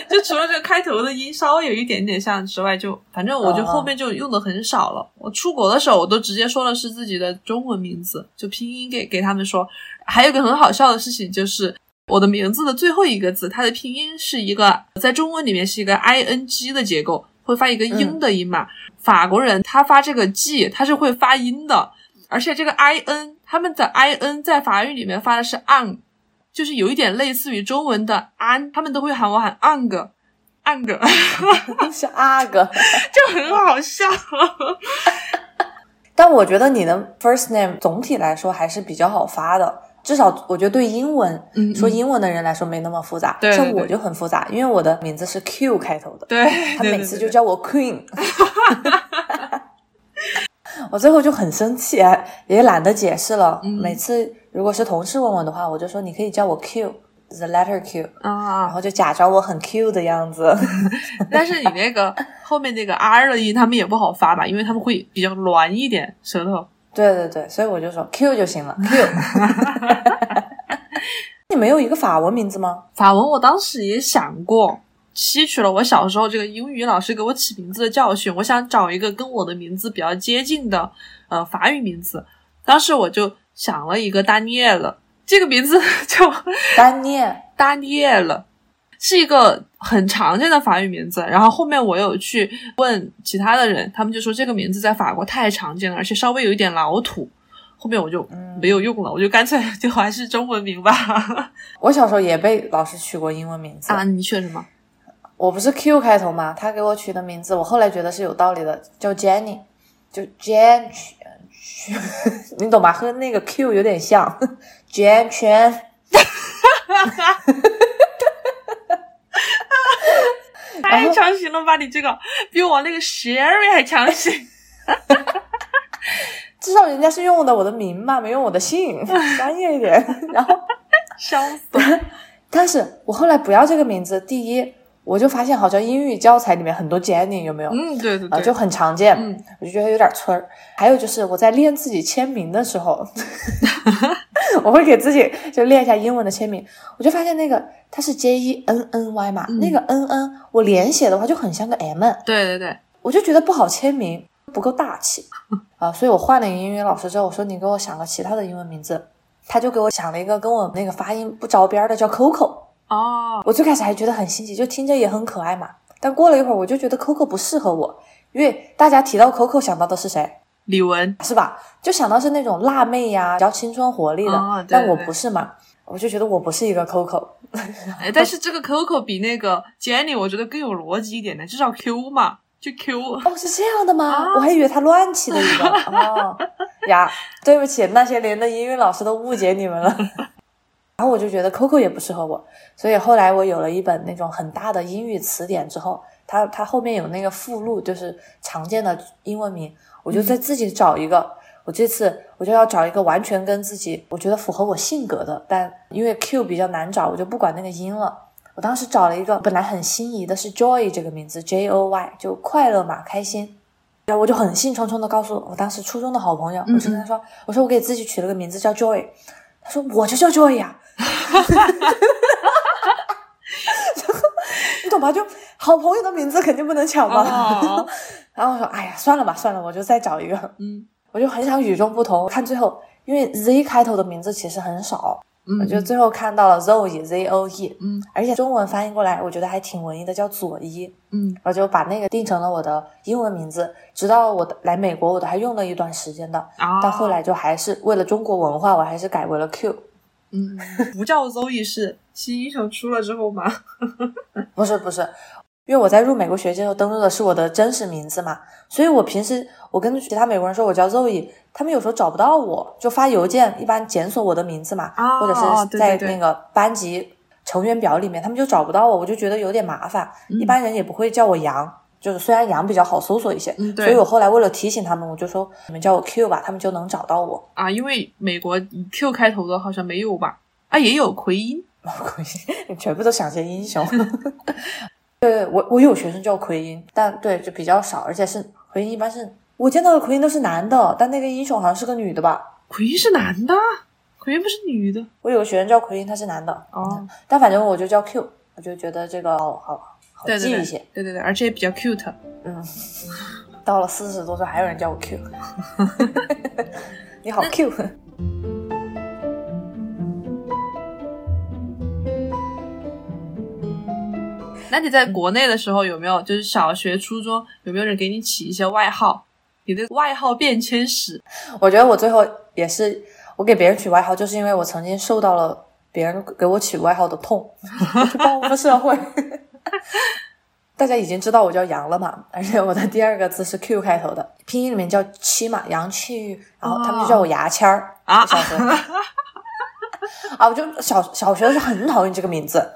[SPEAKER 2] 就除了这个开头的音稍微有一点点像之外，就反正我就后面就用的很少了。我出国的时候，我都直接说的是自己的中文名字，就拼音给给他们说。还有个很好笑的事情就是。我的名字的最后一个字，它的拼音是一个在中文里面是一个 i n g 的结构，会发一个音的音嘛？法国人他发这个 g，他是会发音的，而且这个 i n，他们的 i n 在法语里面发的是 ang，就是有一点类似于中文的安，他们都会喊我喊 ang ang，[laughs]
[SPEAKER 3] 是阿哥，[laughs]
[SPEAKER 2] 就很好笑。[laughs]
[SPEAKER 3] 但我觉得你的 first name 总体来说还是比较好发的。至少我觉得对英文说英文的人来说没那么复杂，像我就很复杂，因为我的名字是 Q 开头的，
[SPEAKER 2] 对，
[SPEAKER 3] 他每次就叫我 Queen，我最后就很生气，也懒得解释了。每次如果是同事问我的话，我就说你可以叫我 Q，the letter Q，啊，然后就假装我很 Q 的样子。[laughs]
[SPEAKER 2] 但是你那个后面那个 R 的音，他们也不好发吧，因为他们会比较软一点舌头。
[SPEAKER 3] 对对对，所以我就说 Q 就行了。[laughs] Q，[laughs] 你没有一个法文名字吗？
[SPEAKER 2] 法文我当时也想过，吸取了我小时候这个英语老师给我起名字的教训，我想找一个跟我的名字比较接近的呃法语名字。当时我就想了一个 [laughs] 丹尼尔，这个名字叫
[SPEAKER 3] 丹尼尔，
[SPEAKER 2] 丹尼尔。是一个很常见的法语名字，然后后面我有去问其他的人，他们就说这个名字在法国太常见了，而且稍微有一点老土。后面我就没有用了，我就干脆就还是中文名吧。[laughs]
[SPEAKER 3] 我小时候也被老师取过英文名字
[SPEAKER 2] 啊，你取什么？
[SPEAKER 3] 我不是 Q 开头吗？他给我取的名字，我后来觉得是有道理的，叫 Jenny，就 Jan，[laughs] 你懂吧？和那个 Q 有点像，Jan 圈。[laughs] [laughs]
[SPEAKER 2] 太强行了吧！你这个比我那个 Sherry 还强行，
[SPEAKER 3] 至少人家是用的我的名嘛，没用我的姓，专业一点。然后
[SPEAKER 2] 笑死！
[SPEAKER 3] 但是我后来不要这个名字，第一，我就发现好像英语教材里面很多 Jenny 有没有？
[SPEAKER 2] 嗯，对对对，
[SPEAKER 3] 就很常见。嗯，我就觉得有点村儿。还有就是我在练自己签名的时候。[laughs] 我会给自己就练一下英文的签名，我就发现那个它是 J E N N Y 嘛，那个 N N 我连写的话就很像个 M。
[SPEAKER 2] 对对对，
[SPEAKER 3] 我就觉得不好签名，不够大气啊，所以我换了一个英语老师之后，我说你给我想个其他的英文名字，他就给我想了一个跟我那个发音不着边的，叫 Coco。
[SPEAKER 2] 哦，
[SPEAKER 3] 我最开始还觉得很新奇，就听着也很可爱嘛，但过了一会儿我就觉得 Coco 不适合我，因为大家提到 Coco 想到的是谁？
[SPEAKER 2] 李玟
[SPEAKER 3] 是吧？就想到是那种辣妹呀，比较青春活力的。但我不是嘛，我就觉得我不是一个 Coco。
[SPEAKER 2] 哎，但是这个 Coco 比那个 Jenny 我觉得更有逻辑一点的，至少 Q 嘛，就 Q。
[SPEAKER 3] 哦，是这样的吗？我还以为他乱起的一个。哦 [laughs] 呀，对不起，那些年的英语老师都误解你们了。然后我就觉得 Coco 也不适合我，所以后来我有了一本那种很大的英语词典之后，它它后面有那个附录，就是常见的英文名。我就在自己找一个，我这次我就要找一个完全跟自己我觉得符合我性格的，但因为 Q 比较难找，我就不管那个音了。我当时找了一个本来很心仪的是 Joy 这个名字，J O Y 就快乐嘛，开心。然后我就很兴冲冲的告诉我当时初中的好朋友，我就跟他说，我说我给自己取了个名字叫 Joy，他说我就叫 Joy 呀，[laughs] 你懂吧？就好朋友的名字肯定不能抢嘛。[laughs] 然后我说：“哎呀，算了吧，算了，我就再找一个。”嗯，我就很想与众不同。看最后，因为 Z 开头的名字其实很少，我就最后看到了 Zoe，Z O E。嗯，而且中文翻译过来，我觉得还挺文艺的，叫左一。嗯，我就把那个定成了我的英文名字。直到我来美国，我都还用了一段时间的。啊，但后来就还是为了中国文化，我还是改为了 Q。
[SPEAKER 2] 嗯，不叫 Zoe 是新英雄出了之后吗？[laughs]
[SPEAKER 3] 不是，不是。因为我在入美国学的时候登录的是我的真实名字嘛，所以我平时我跟其他美国人说我叫 Zoe，他们有时候找不到我，就发邮件，一般检索我的名字嘛，或者是在那个班级成员表里面，他们就找不到我，我就觉得有点麻烦。一般人也不会叫我杨，就是虽然羊比较好搜索一些，所以我后来为了提醒他们，我就说你们叫我 Q 吧，他们就能找到我
[SPEAKER 2] 啊。因为美国以 Q 开头的好像没有吧？啊，也有奎因，[laughs]
[SPEAKER 3] 奎因，全部都想些英雄。[laughs] 对我我有学生叫奎因，但对就比较少，而且是奎因一般是我见到的奎因都是男的，但那个英雄好像是个女的吧？
[SPEAKER 2] 奎因是男的，奎因不是女的。
[SPEAKER 3] 我有个学生叫奎因，他是男的
[SPEAKER 2] 哦，
[SPEAKER 3] 但反正我就叫 Q，我就觉得这个好好好记一些。
[SPEAKER 2] 对对对，而且也比较 cute。
[SPEAKER 3] 嗯，到了四十多岁还有人叫我 Q，[laughs] 你好 cute。
[SPEAKER 2] 那你在国内的时候有没有，就是小学、初中有没有人给你起一些外号？你的外号变迁史？
[SPEAKER 3] 我觉得我最后也是，我给别人取外号，就是因为我曾经受到了别人给我取外号的痛，去报复社会。[laughs] 大家已经知道我叫杨了嘛，而且我的第二个字是 Q 开头的，拼音里面叫七嘛，杨气，然后他们就叫我牙签儿啊。小时候 [laughs] 啊，我就小小学的时候很讨厌这个名字，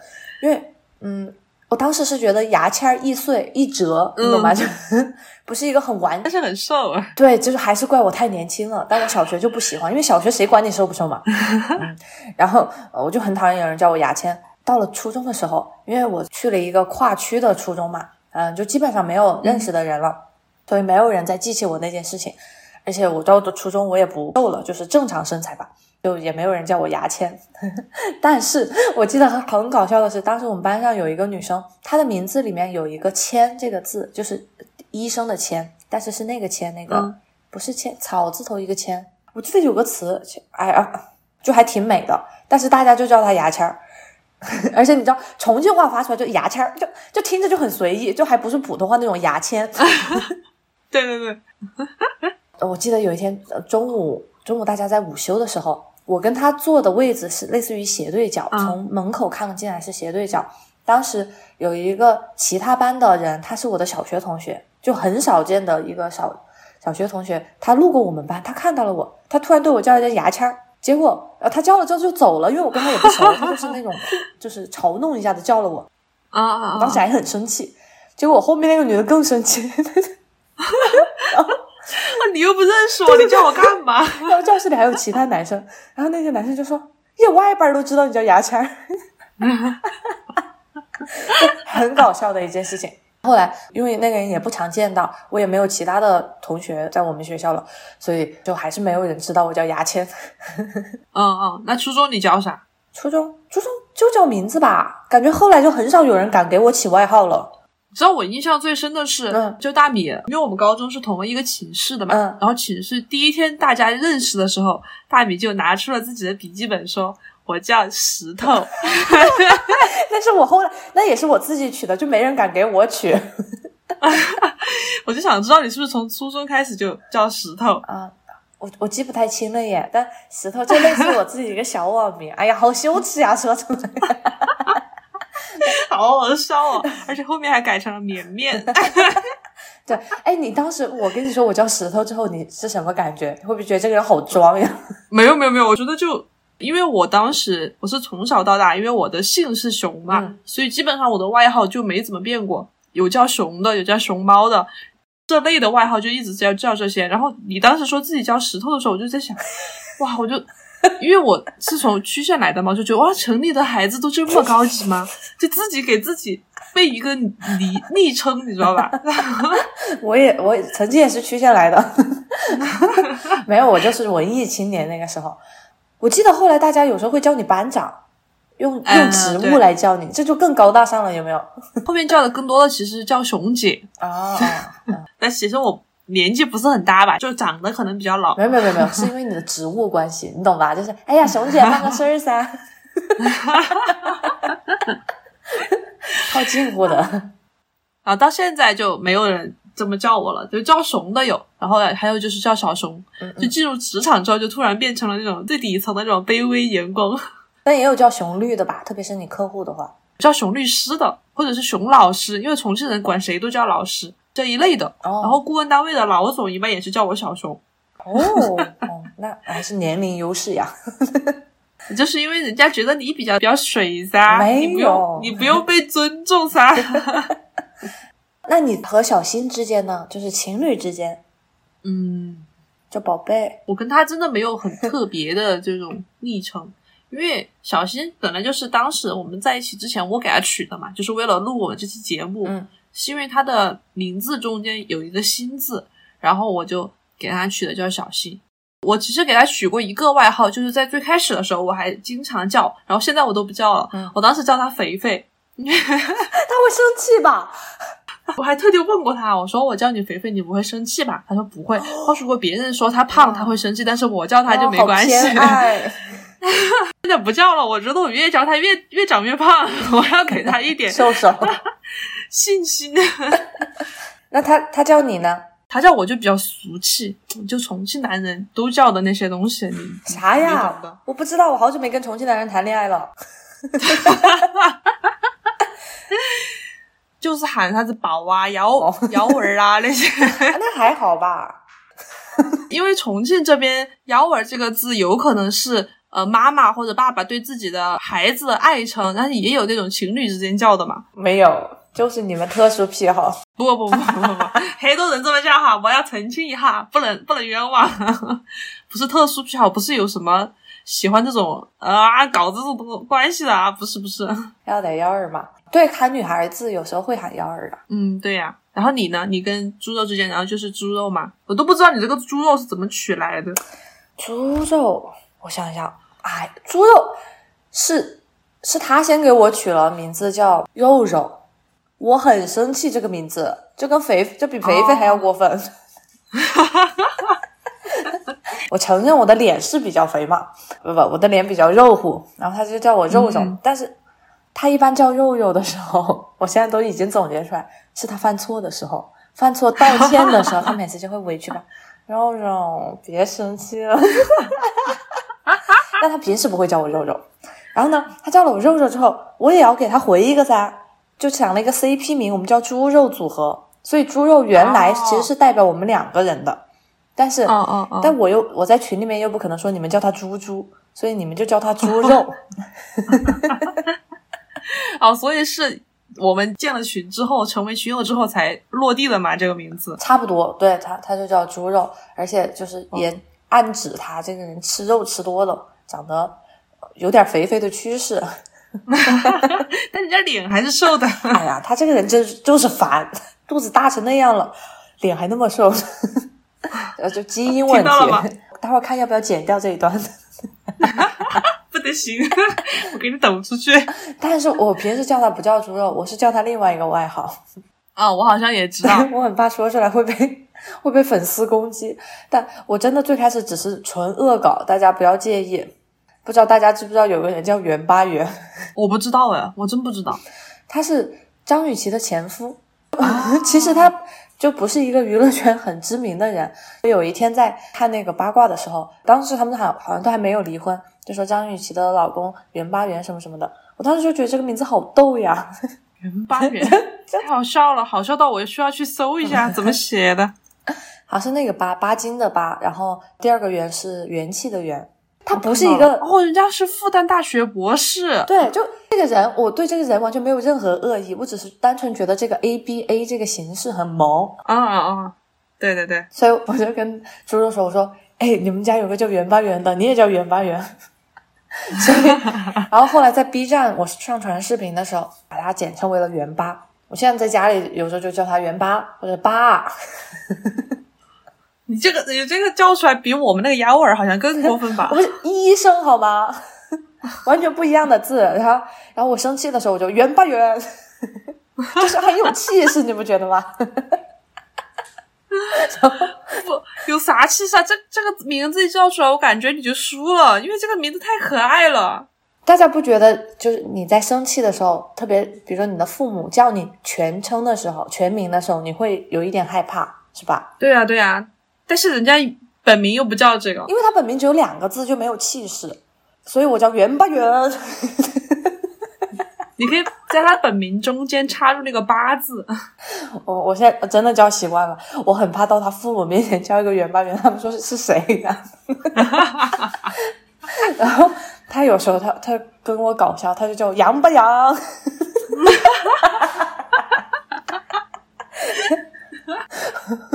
[SPEAKER 3] 因为嗯。我当时是觉得牙签儿易碎易折，你懂吗？就 [laughs] 不是一个很完，
[SPEAKER 2] 但是很瘦啊。
[SPEAKER 3] 对，就是还是怪我太年轻了。但我小学就不喜欢，因为小学谁管你瘦不瘦嘛。嗯，然后我就很讨厌有人叫我牙签。到了初中的时候，因为我去了一个跨区的初中嘛，嗯，就基本上没有认识的人了，所以没有人再记起我那件事情。而且我到的初中我也不瘦了，就是正常身材吧。就也没有人叫我牙签，[laughs] 但是我记得很很搞笑的是，当时我们班上有一个女生，她的名字里面有一个“签”这个字，就是医生的“签”，但是是那个“签”，那个不是“签”，草字头一个“签”。我记得有个词，哎呀，就还挺美的，但是大家就叫她牙签儿。[laughs] 而且你知道重庆话发出来就牙签儿，就就听着就很随意，就还不是普通话那种牙签。
[SPEAKER 2] 对 [laughs] 对对，[laughs]
[SPEAKER 3] 我记得有一天中午，中午大家在午休的时候。我跟他坐的位置是类似于斜对角，从门口看进来是斜对角。当时有一个其他班的人，他是我的小学同学，就很少见的一个小小学同学。他路过我们班，他看到了我，他突然对我叫一声牙签儿。结果，呃，他叫了之后就走了，因为我跟他也不熟，他就是那种 [laughs] 就是嘲弄一下子叫了我。
[SPEAKER 2] 啊啊！
[SPEAKER 3] 我当时还很生气。结果我后面那个女的更生气。[laughs]
[SPEAKER 2] 你又不认识我，你叫我干嘛？[laughs]
[SPEAKER 3] 然后教室里还有其他男生，然后那些男生就说：“耶，外班都知道你叫牙签儿。”很搞笑的一件事情。后来因为那个人也不常见到，我也没有其他的同学在我们学校了，所以就还是没有人知道我叫牙签。[laughs]
[SPEAKER 2] 嗯嗯，那初中你叫啥？
[SPEAKER 3] 初中初中就叫名字吧，感觉后来就很少有人敢给我起外号了。
[SPEAKER 2] 你知道我印象最深的是，嗯就大米，因为我们高中是同一个寝室的嘛，嗯然后寝室第一天大家认识的时候，大米就拿出了自己的笔记本，说我叫石头。[laughs]
[SPEAKER 3] 但是我后来那也是我自己取的，就没人敢给我取。[laughs]
[SPEAKER 2] 我就想知道你是不是从初中开始就叫石头
[SPEAKER 3] 啊？我我记不太清了耶，但石头就类似我自己一个小网名。[laughs] 哎呀，好羞耻呀，说出来。
[SPEAKER 2] 好好笑哦！而且后面还改成了绵绵。
[SPEAKER 3] 对，哎，你当时我跟你说我叫石头之后，你是什么感觉？会不会觉得这个人好装呀？
[SPEAKER 2] 没有没有没有，我觉得就因为我当时我是从小到大，因为我的姓是熊嘛，所以基本上我的外号就没怎么变过，有叫熊的，有叫熊猫的，这类的外号就一直叫叫这些。然后你当时说自己叫石头的时候，我就在想，[laughs] 哇，我就。因为我是从区县来的嘛，就觉得哇，城里的孩子都这么高级吗？就自己给自己背一个昵昵称，你知道吧？[laughs]
[SPEAKER 3] 我也我曾经也是区县来的，[laughs] 没有，我就是文艺青年。那个时候，我记得后来大家有时候会叫你班长，用用职务来叫你，这就更高大上了，有没有？[laughs]
[SPEAKER 2] 后面叫的更多的其实叫熊姐
[SPEAKER 3] 啊，[laughs]
[SPEAKER 2] 但其实我。年纪不是很大吧，就长得可能比较老。
[SPEAKER 3] 没有没有没有，是因为你的职务关系，你懂吧？就是哎呀，熊姐办个事儿噻，[laughs] 好近乎的。
[SPEAKER 2] 啊，到现在就没有人这么叫我了，就叫熊的有，然后还有就是叫小熊。就进入职场之后，就突然变成了那种最底层的那种卑微员工。
[SPEAKER 3] 但也有叫熊绿的吧，特别是你客户的话，
[SPEAKER 2] 叫熊律师的，或者是熊老师，因为重庆人管谁都叫老师。这一类的，然后顾问单位的老总一般也是叫我小熊。
[SPEAKER 3] 哦，哦，那还是年龄优势呀。[laughs]
[SPEAKER 2] 就是因为人家觉得你比较比较水噻，
[SPEAKER 3] 没
[SPEAKER 2] 有，你不用被尊重噻。[laughs]
[SPEAKER 3] 那你和小新之间呢？就是情侣之间，
[SPEAKER 2] 嗯，
[SPEAKER 3] 叫宝贝。
[SPEAKER 2] 我跟他真的没有很特别的这种昵称。因为小新本来就是当时我们在一起之前我给他取的嘛，就是为了录我们这期节目，
[SPEAKER 3] 嗯，
[SPEAKER 2] 是因为他的名字中间有一个新字，然后我就给他取的叫小新。我其实给他取过一个外号，就是在最开始的时候我还经常叫，然后现在我都不叫了。
[SPEAKER 3] 嗯
[SPEAKER 2] 我当时叫他肥肥，[laughs]
[SPEAKER 3] 他会生气吧？[laughs]
[SPEAKER 2] 我还特地问过他，我说我叫你肥肥，你不会生气吧？他说不会。[gasps] 他说如果别人说他胖，他会生气，但是我叫他就没关系。[laughs]
[SPEAKER 3] 哦好偏爱
[SPEAKER 2] 现在不叫了，我觉得我越叫他越越长越胖，我要给他一点
[SPEAKER 3] 瘦手。[laughs]
[SPEAKER 2] 信心。
[SPEAKER 3] 那他他叫你呢？
[SPEAKER 2] 他叫我就比较俗气，就重庆男人都叫的那些东西，你
[SPEAKER 3] 啥呀
[SPEAKER 2] 的？
[SPEAKER 3] 我不知道，我好久没跟重庆男人谈恋爱了。
[SPEAKER 2] 就是喊啥子宝啊、[laughs] 瑶
[SPEAKER 3] 哦 [laughs]
[SPEAKER 2] 瑶儿啊那些。
[SPEAKER 3] 啊那还好吧？[laughs]
[SPEAKER 2] 因为重庆这边“幺儿”这个字有可能是呃妈妈或者爸爸对自己的孩子的爱称，但是也有那种情侣之间叫的嘛。
[SPEAKER 3] 没有，就是你们特殊癖好。
[SPEAKER 2] 不不不不不不，很多人这么叫哈，我要澄清一下，不能不能冤枉，不是特殊癖好，不是有什么喜欢这种啊搞这种关系的啊，不是不是，
[SPEAKER 3] 要得幺儿嘛？对，喊女孩子有时候会喊幺儿的。
[SPEAKER 2] 嗯对呀、然后你呢？你跟猪肉之间，然后就是猪肉嘛，我都不知道你这个猪肉是怎么取来的。
[SPEAKER 3] 猪肉，我想一想，哎，猪肉是是他先给我取了名字叫肉肉，我很生气这个名字，就跟肥就比肥肥还要过分。哈哈哈我承认我的脸是比较肥嘛，不不，我的脸比较肉乎，然后他就叫我肉肉，
[SPEAKER 2] 嗯
[SPEAKER 3] 但是他一般叫肉肉的时候，[laughs] 我现在都已经总结出来，是他犯错的时候，犯错道歉的时候，他每次就会委屈吧，[laughs] 肉肉别生气了。[laughs] 但他平时不会叫我肉肉，然后呢，他叫了我肉肉之后，我也要给他回一个噻，就想了一个 CP 名，我们叫猪肉组合，所以猪肉原来
[SPEAKER 2] 哦
[SPEAKER 3] 其实是代表我们两个人的，但是。
[SPEAKER 2] 哦哦哦，
[SPEAKER 3] 但我又我在群里面又不可能说你们叫他猪猪，所以你们就叫他猪肉。[laughs]
[SPEAKER 2] 哦，所以是我们建了群之后，成为群友之后才落地的嘛，这个名字。
[SPEAKER 3] 差不多，对他他就叫猪肉，而且就是
[SPEAKER 2] 哦
[SPEAKER 3] 也暗指他这个人吃肉吃多了，长得有点肥肥的趋势。[laughs]
[SPEAKER 2] 但人家脸还是瘦的。
[SPEAKER 3] 哎呀，他这个人真就是烦，肚子大成那样了，脸还那么瘦，呃，[laughs] 就基因问题。待会儿看要不要剪掉这一段。
[SPEAKER 2] 不得行，[laughs] 我给你抖出去。
[SPEAKER 3] 但是我平时叫他不叫猪肉，我是叫他另外一个外号。
[SPEAKER 2] 啊、我好像也知道。[laughs]
[SPEAKER 3] 我很怕说出来会被 [laughs] 会被粉丝攻击，但我真的最开始只是纯恶搞，大家不要介意。不知道大家知不知道有个人叫袁八元，
[SPEAKER 2] 我不知道哎，我真不知道。
[SPEAKER 3] 他是张雨绮的前夫。其实他就不是一个娱乐圈很知名的人。有一天在看那个八卦的时候，当时他们好好像都还没有离婚，就说张雨绮的老公袁八元什么什么的。我当时就觉得这个名字好逗呀，
[SPEAKER 2] 袁八元太好笑了，好笑到我需要去搜一下怎么写的。[laughs]
[SPEAKER 3] 好像是那个八八金的八，然后第二个元是元气的元。他不是一个
[SPEAKER 2] 哦，人家是复旦大学博士。
[SPEAKER 3] 对，就这个人，我对这个人完全没有任何恶意，我只是单纯觉得这个 A B A 这个形式很萌，
[SPEAKER 2] 啊啊啊！对对对，
[SPEAKER 3] 所以我就跟猪猪说：“我说，哎，你们家有个叫袁八元的，你也叫袁八元。” [laughs] 所以，然后后来在 B 站我上传视频的时候，把它简称为了元八。我现在在家里有时候就叫他元八或者八。
[SPEAKER 2] 你这个你这个叫出来比我们那个幺儿好像更过分吧 [laughs]
[SPEAKER 3] 我？们是医生好吗？[laughs] 完全不一样的字。然后，然后我生气的时候我就元八元，就是很有气势，你不觉得吗？[laughs]
[SPEAKER 2] 不，有啥气势啊？这这个名字一叫出来，我感觉你就输了，因为这个名字太可爱了。
[SPEAKER 3] 大家不觉得就是你在生气的时候，特别比如说你的父母叫你全称的时候、全名的时候，你会有一点害怕，是吧？
[SPEAKER 2] 对啊、对啊、但是人家本名又不叫这个。
[SPEAKER 3] 因为他本名只有两个字，就没有气势，所以我叫袁八元。[laughs]
[SPEAKER 2] 你可以在他本名中间插入那个八字。[laughs]
[SPEAKER 3] 我我现在真的叫习惯了，我很怕到他父母面前叫一个袁八元，他们说是是谁呀、[laughs] 然后他有时候他他跟我搞笑，他就叫我杨八杨。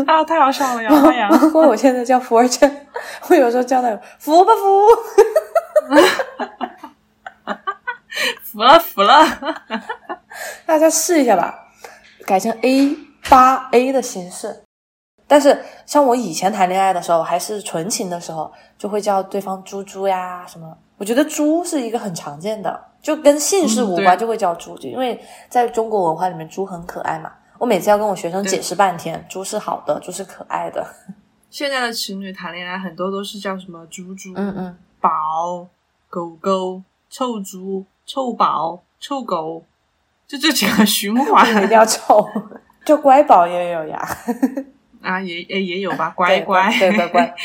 [SPEAKER 2] 啊，太好笑了，杨八阳。
[SPEAKER 3] 包括我现在叫福儿 chân，我有时候叫他福不福。[laughs]
[SPEAKER 2] 服 [laughs] 了服了，[laughs]
[SPEAKER 3] 大家试一下吧，改成 A 八 A 的形式。但是像我以前谈恋爱的时候，还是纯情的时候，就会叫对方猪猪呀什么。我觉得猪是一个很常见的，就跟姓氏无关，就会叫猪，就因为在中国文化里面，猪很可爱嘛。我每次要跟我学生解释半天，猪是好的，猪是可爱的。[laughs]
[SPEAKER 2] 现在的情侣谈恋爱很多都是叫什么猪猪，
[SPEAKER 3] 嗯嗯，
[SPEAKER 2] 宝、狗狗、臭猪、臭宝、臭狗，就这几个循环，
[SPEAKER 3] 一定要臭，就乖宝也有呀。[laughs]
[SPEAKER 2] 啊，也也也有吧，乖乖，
[SPEAKER 3] 对乖乖。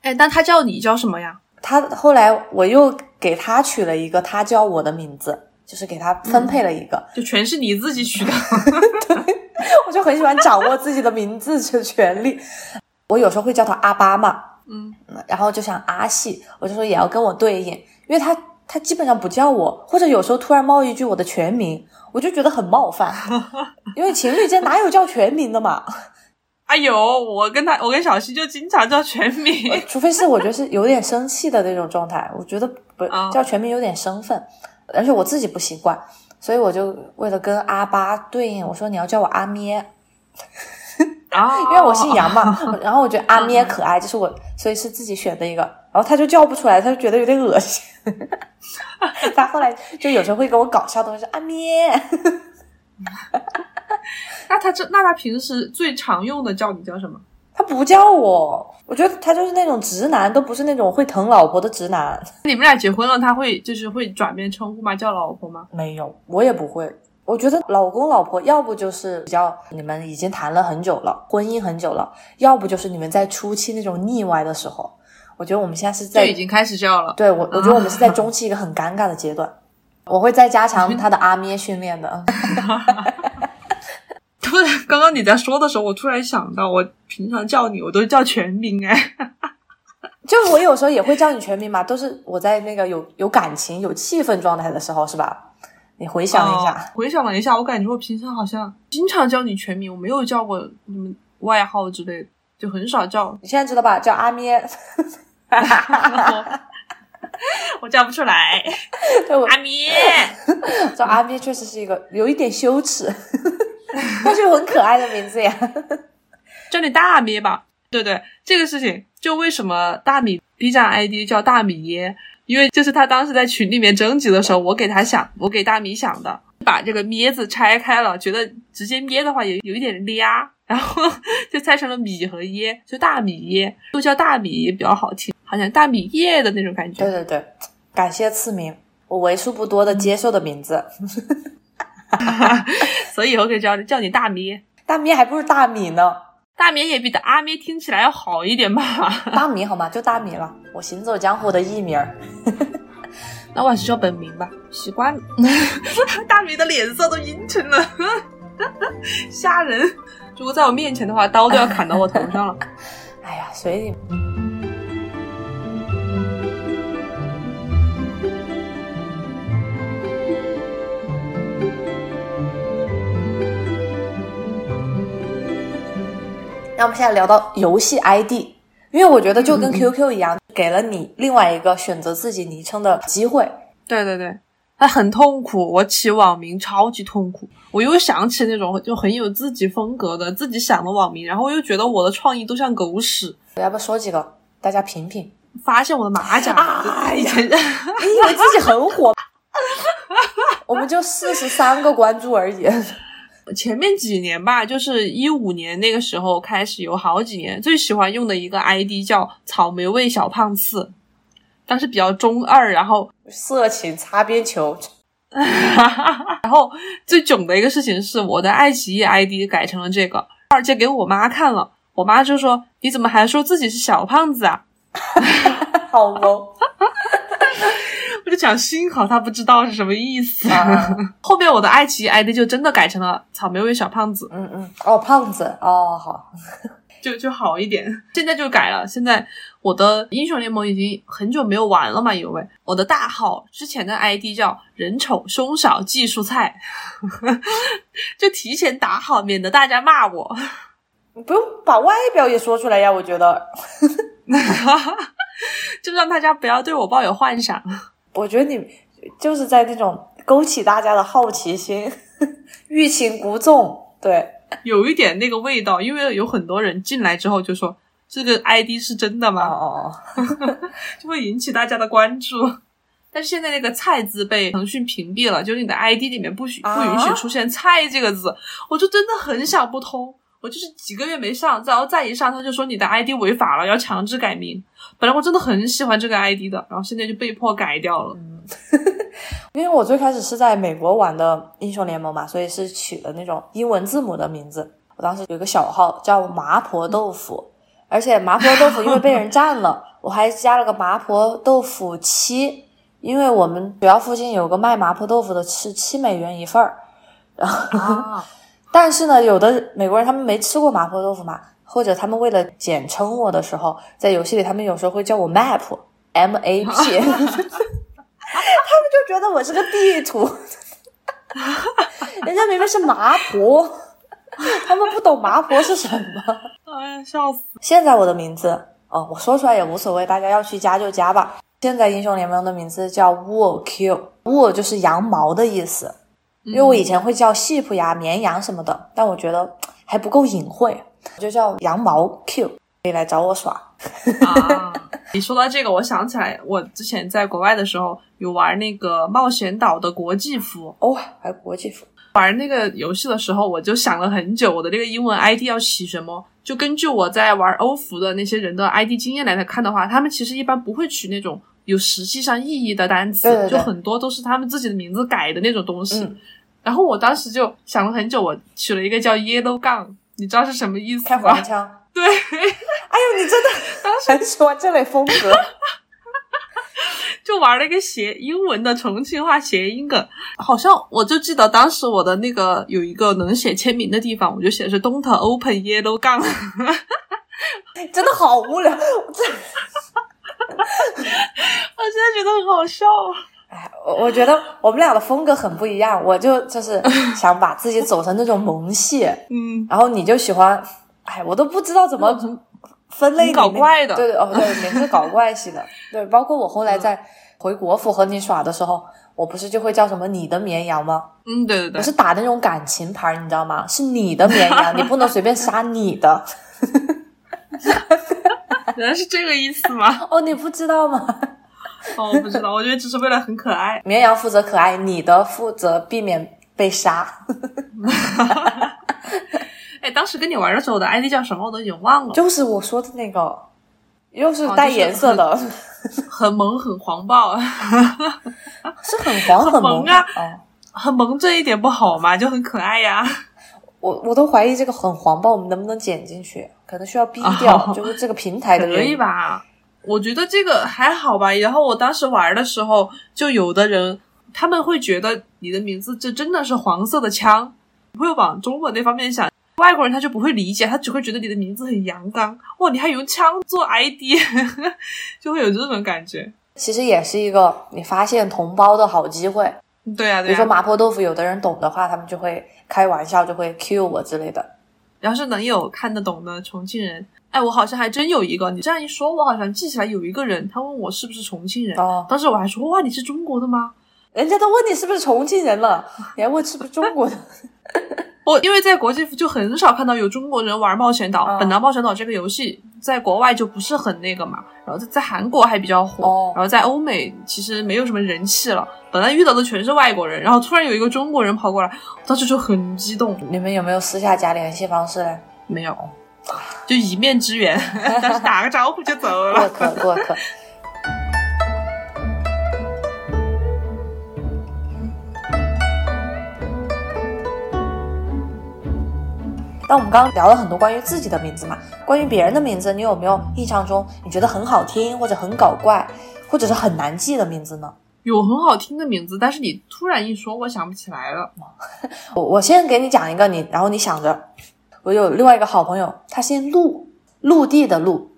[SPEAKER 2] 哎，那他叫你叫什么呀？
[SPEAKER 3] 他后来我又给他取了一个他叫我的名字，就是给他分配了一个，
[SPEAKER 2] 就全是你自己取的。[laughs]
[SPEAKER 3] 对，我就很喜欢掌握自己的名字的权利。我有时候会叫他阿巴嘛，
[SPEAKER 2] 嗯，
[SPEAKER 3] 然后就想阿细，我就说也要跟我对应，因为他他基本上不叫我，或者有时候突然冒一句我的全名，我就觉得很冒犯，[laughs] 因为情侣间哪有叫全名的嘛。
[SPEAKER 2] 哎呦，我跟他，我跟小溪就经常叫全名，[laughs]
[SPEAKER 3] 除非是我觉得是有点生气的那种状态，我觉得不叫全名有点生分，而且我自己不习惯，所以我就为了跟阿巴对应，我说你要叫我阿咩，
[SPEAKER 2] 啊，
[SPEAKER 3] 因为我姓杨嘛，[laughs] 然后我觉得阿咩可爱，就是我，所以是自己选的一个，然后他就叫不出来，他就觉得有点恶心，他后来就有时候会跟我搞笑的，会说阿咩。[laughs]
[SPEAKER 2] 那他这那他平时最常用的叫你叫什么？
[SPEAKER 3] 他不叫我，我觉得他就是那种直男，都不是那种会疼老婆的直男。
[SPEAKER 2] 你们俩结婚了，他会就是会转变称呼吗？叫老婆吗？
[SPEAKER 3] 没有，我也不会。我觉得老公老婆要不就是比较你们已经谈了很久了，婚姻很久了，要不就是你们在初期那种腻歪的时候。我觉得我们现在是在
[SPEAKER 2] 已经开始叫了。
[SPEAKER 3] 对我，我觉得我们是在 [laughs] 中期一个很尴尬的阶段。我会再加强他的阿咩训练的。[laughs] [laughs]
[SPEAKER 2] 突然，刚刚你在说的时候，我突然想到，我平常叫你，我都叫全名哎。
[SPEAKER 3] 就我有时候也会叫你全名嘛，都是我在那个有有感情、有气氛状态的时候，是吧？你回想一下，
[SPEAKER 2] 回想了一下，我感觉我平常好像经常叫你全名，我没有叫过你们外号之类的，就很少叫。
[SPEAKER 3] 你现在知道吧？叫阿咩。[laughs]
[SPEAKER 2] 我叫不出来。阿咩，[laughs]
[SPEAKER 3] 叫阿咩确实是一个有一点羞耻。[laughs] 但是很可爱的名字呀，
[SPEAKER 2] 叫你大咩吧。对对，这个事情就为什么大米 B 站 ID 叫大米耶？因为就是他当时在群里面征集的时候，我给他想，我给大米想的，把这个咩字拆开了，觉得直接咩的话也有一点嗲，然后就拆成了米和耶，就大米耶，又叫大米也比较好听，好像大米叶的那种感觉。
[SPEAKER 3] 对对对，感谢赐名，我为数不多的接受的名字。[laughs]
[SPEAKER 2] 所以以后可以叫叫你大米，[laughs]
[SPEAKER 3] 大米还不如大米呢，
[SPEAKER 2] 大米也比的阿咪听起来要好一点吧？
[SPEAKER 3] 大米好吗？就大米了，我行走江湖的艺名儿。[laughs]
[SPEAKER 2] 那我还是叫本名吧，习惯了。大米的脸色都阴沉了，吓人！如果在我面前的话，刀都要砍到我头上了。
[SPEAKER 3] 哎呀，随你。那我们现在聊到游戏 ID，因为我觉得就跟 QQ 一样，给了你另外一个选择自己昵称的机会。
[SPEAKER 2] 对对对，它很痛苦，我起网名超级痛苦。我又想起那种就很有自己风格的、自己想的网名，然后我又觉得我的创意都像狗屎。
[SPEAKER 3] 我要不说几个，大家品品？
[SPEAKER 2] 发现我的马甲，
[SPEAKER 3] 哎呀你以为自己很火？[laughs] 我们就四十三个关注而已。
[SPEAKER 2] 前面几年吧，就是一五年那个时候开始有好几年，最喜欢用的一个 ID 叫草莓味小胖次，当时比较中二，然后
[SPEAKER 3] 色情擦边球，[laughs]
[SPEAKER 2] 然后最囧的一个事情是我的爱奇艺 ID 改成了这个，二姐给我妈看了，我妈就说你怎么还说自己是小胖子啊？[laughs]
[SPEAKER 3] 好萌。
[SPEAKER 2] 我就讲，幸好他不知道是什么意思。[laughs] 后面我的爱奇艺 ID 就真的改成了草莓味小胖子。
[SPEAKER 3] 嗯嗯，哦，胖子，哦，好，
[SPEAKER 2] 就就好一点。现在就改了。现在我的英雄联盟已经很久没有玩了嘛，因为我的大号之前的 ID 叫人丑胸小技术菜，[laughs] 就提前打好，免得大家骂我。
[SPEAKER 3] 你不用把外表也说出来呀，我觉得，[laughs]
[SPEAKER 2] 就让大家不要对我抱有幻想。
[SPEAKER 3] 我觉得你就是在那种勾起大家的好奇心，[laughs] 欲擒故纵。对，
[SPEAKER 2] 有一点那个味道，因为有很多人进来之后就说这个 ID 是真的吗？
[SPEAKER 3] 哦，[laughs]
[SPEAKER 2] 就会引起大家的关注。但是现在那个“菜”字被腾讯屏蔽了，就是你的 ID 里面不许不允许出现“菜”这个字，我就真的很想不通。我就是几个月没上，然后再一上，他就说你的 ID 违法了，要强制改名。本来我真的很喜欢这个 ID 的，然后现在就被迫改掉了。[laughs]
[SPEAKER 3] 因为我最开始是在美国玩的英雄联盟嘛，所以是取了那种英文字母的名字。我当时有个小号叫麻婆豆腐，而且麻婆豆腐因为被人占了，[laughs] 我还加了个麻婆豆腐七。因为我们学校附近有个卖麻婆豆腐的，是七美元一份儿，然后，但是呢，有的美国人他们没吃过麻婆豆腐嘛，或者他们为了简称我的时候，在游戏里他们有时候会叫我 map，m a p，[laughs] 他们就觉得我是个地图，[laughs] 人家明明是麻婆，他们不懂麻婆是什么，
[SPEAKER 2] 哎呀，笑死！
[SPEAKER 3] 现在我的名字哦，我说出来也无所谓，大家要去加就加吧。现在英雄联盟的名字叫 Wool Q，Wool 就是羊毛的意思。因为我以前会叫 sheep 呀、绵羊什么的，但我觉得还不够隐晦，就叫羊毛 Q，可以来找我耍。
[SPEAKER 2] 啊，[laughs] 你说到这个，我想起来，我之前在国外的时候有玩那个冒险岛的国际服
[SPEAKER 3] 哦，还有国际服。
[SPEAKER 2] 玩那个游戏的时候，我就想了很久，我的那个英文 ID 要起什么。就根据我在玩欧服的那些人的 ID 经验来看的话，他们其实一般不会取那种有实际上意义的单词，就很多都是他们自己的名字改的那种东西。然后我当时就想了很久，我取了一个叫 Yellow Gun，你知道是什么意思
[SPEAKER 3] 吗？开黄腔。
[SPEAKER 2] 对。[laughs]
[SPEAKER 3] 哎呦，你真的很喜欢这类风格。[laughs]
[SPEAKER 2] 就玩了一个谐英文的重庆话谐音梗，好像我就记得当时我的那个有一个能写签名的地方，我就写的是 Don't open yellow gun，[laughs]
[SPEAKER 3] 真的好无聊，我
[SPEAKER 2] 真，我现在觉得很好笑。
[SPEAKER 3] 哎，我我觉得我们俩的风格很不一样，我就就是 [laughs] 想把自己走成那种萌系，
[SPEAKER 2] 嗯，
[SPEAKER 3] 然后你就喜欢，哎，我都不知道怎么。分类
[SPEAKER 2] 搞怪的，
[SPEAKER 3] 对对哦，对，名字搞怪系的，对，包括我后来在回国服和你耍的时候，我不是就会叫什么你的绵羊吗？
[SPEAKER 2] 嗯，对对对，
[SPEAKER 3] 我是打那种感情牌，你知道吗？是你的绵羊，你不能随便杀你的。[laughs]
[SPEAKER 2] 原来是这个意思吗？
[SPEAKER 3] 哦，你不知道吗？
[SPEAKER 2] 哦，我不知道，我觉得只是为了很可爱。
[SPEAKER 3] 绵羊负责可爱，你的负责避免被杀。[laughs]
[SPEAKER 2] 哎，当时跟你玩的时候，我的 ID 叫什么我都已经忘了。
[SPEAKER 3] 就是我说的那个，又是带颜色的，
[SPEAKER 2] 很萌很黄暴，[laughs]
[SPEAKER 3] 是很黄 [laughs] 很萌
[SPEAKER 2] 啊，很萌这一点不好吗？就很可爱呀。
[SPEAKER 3] 我我都怀疑这个很黄暴，我们能不能剪进去？可能需要逼掉，就是这个平台的
[SPEAKER 2] 可以吧？我觉得这个还好吧。然后我当时玩的时候，就有的人他们会觉得你的名字这真的是黄色的枪，不会往中文那方面想。外国人他就不会理解，他只会觉得你的名字很阳刚哇！你还用枪做 ID，[laughs] 就会有这种感觉。
[SPEAKER 3] 其实也是一个你发现同胞的好机会。
[SPEAKER 2] 对啊，
[SPEAKER 3] 比如说麻婆豆腐，有的人懂的话，他们就会开玩笑，就会 cue 我之类的。
[SPEAKER 2] 要是能有看得懂的重庆人，哎，我好像还真有一个。你这样一说，我好像记起来有一个人，他问我是不是重庆人。
[SPEAKER 3] 哦，
[SPEAKER 2] 当时我还说哇，你是中国的吗？
[SPEAKER 3] 人家都问你是不是重庆人了，你还问是不是中国的？[laughs]
[SPEAKER 2] 我因为在国际服就很少看到有中国人玩冒险岛。本来冒险岛这个游戏在国外就不是很那个嘛，然后在在韩国还比较火，然后在欧美其实没有什么人气了。本来遇到的全是外国人，然后突然有一个中国人跑过来，当时就很激动。
[SPEAKER 3] 你们有没有私下加联系方式嘞？
[SPEAKER 2] 没有，就一面之缘，[laughs] 但是打个招呼就走了。
[SPEAKER 3] 过客，过客。那我们刚刚聊了很多关于自己的名字嘛，关于别人的名字，你有没有印象中你觉得很好听或者很搞怪，或者是很难记的名字呢？
[SPEAKER 2] 有很好听的名字，但是你突然一说，我想不起来了。[laughs]
[SPEAKER 3] 我我先给你讲一个，你然后你想着，我有另外一个好朋友，他姓陆，陆地的陆，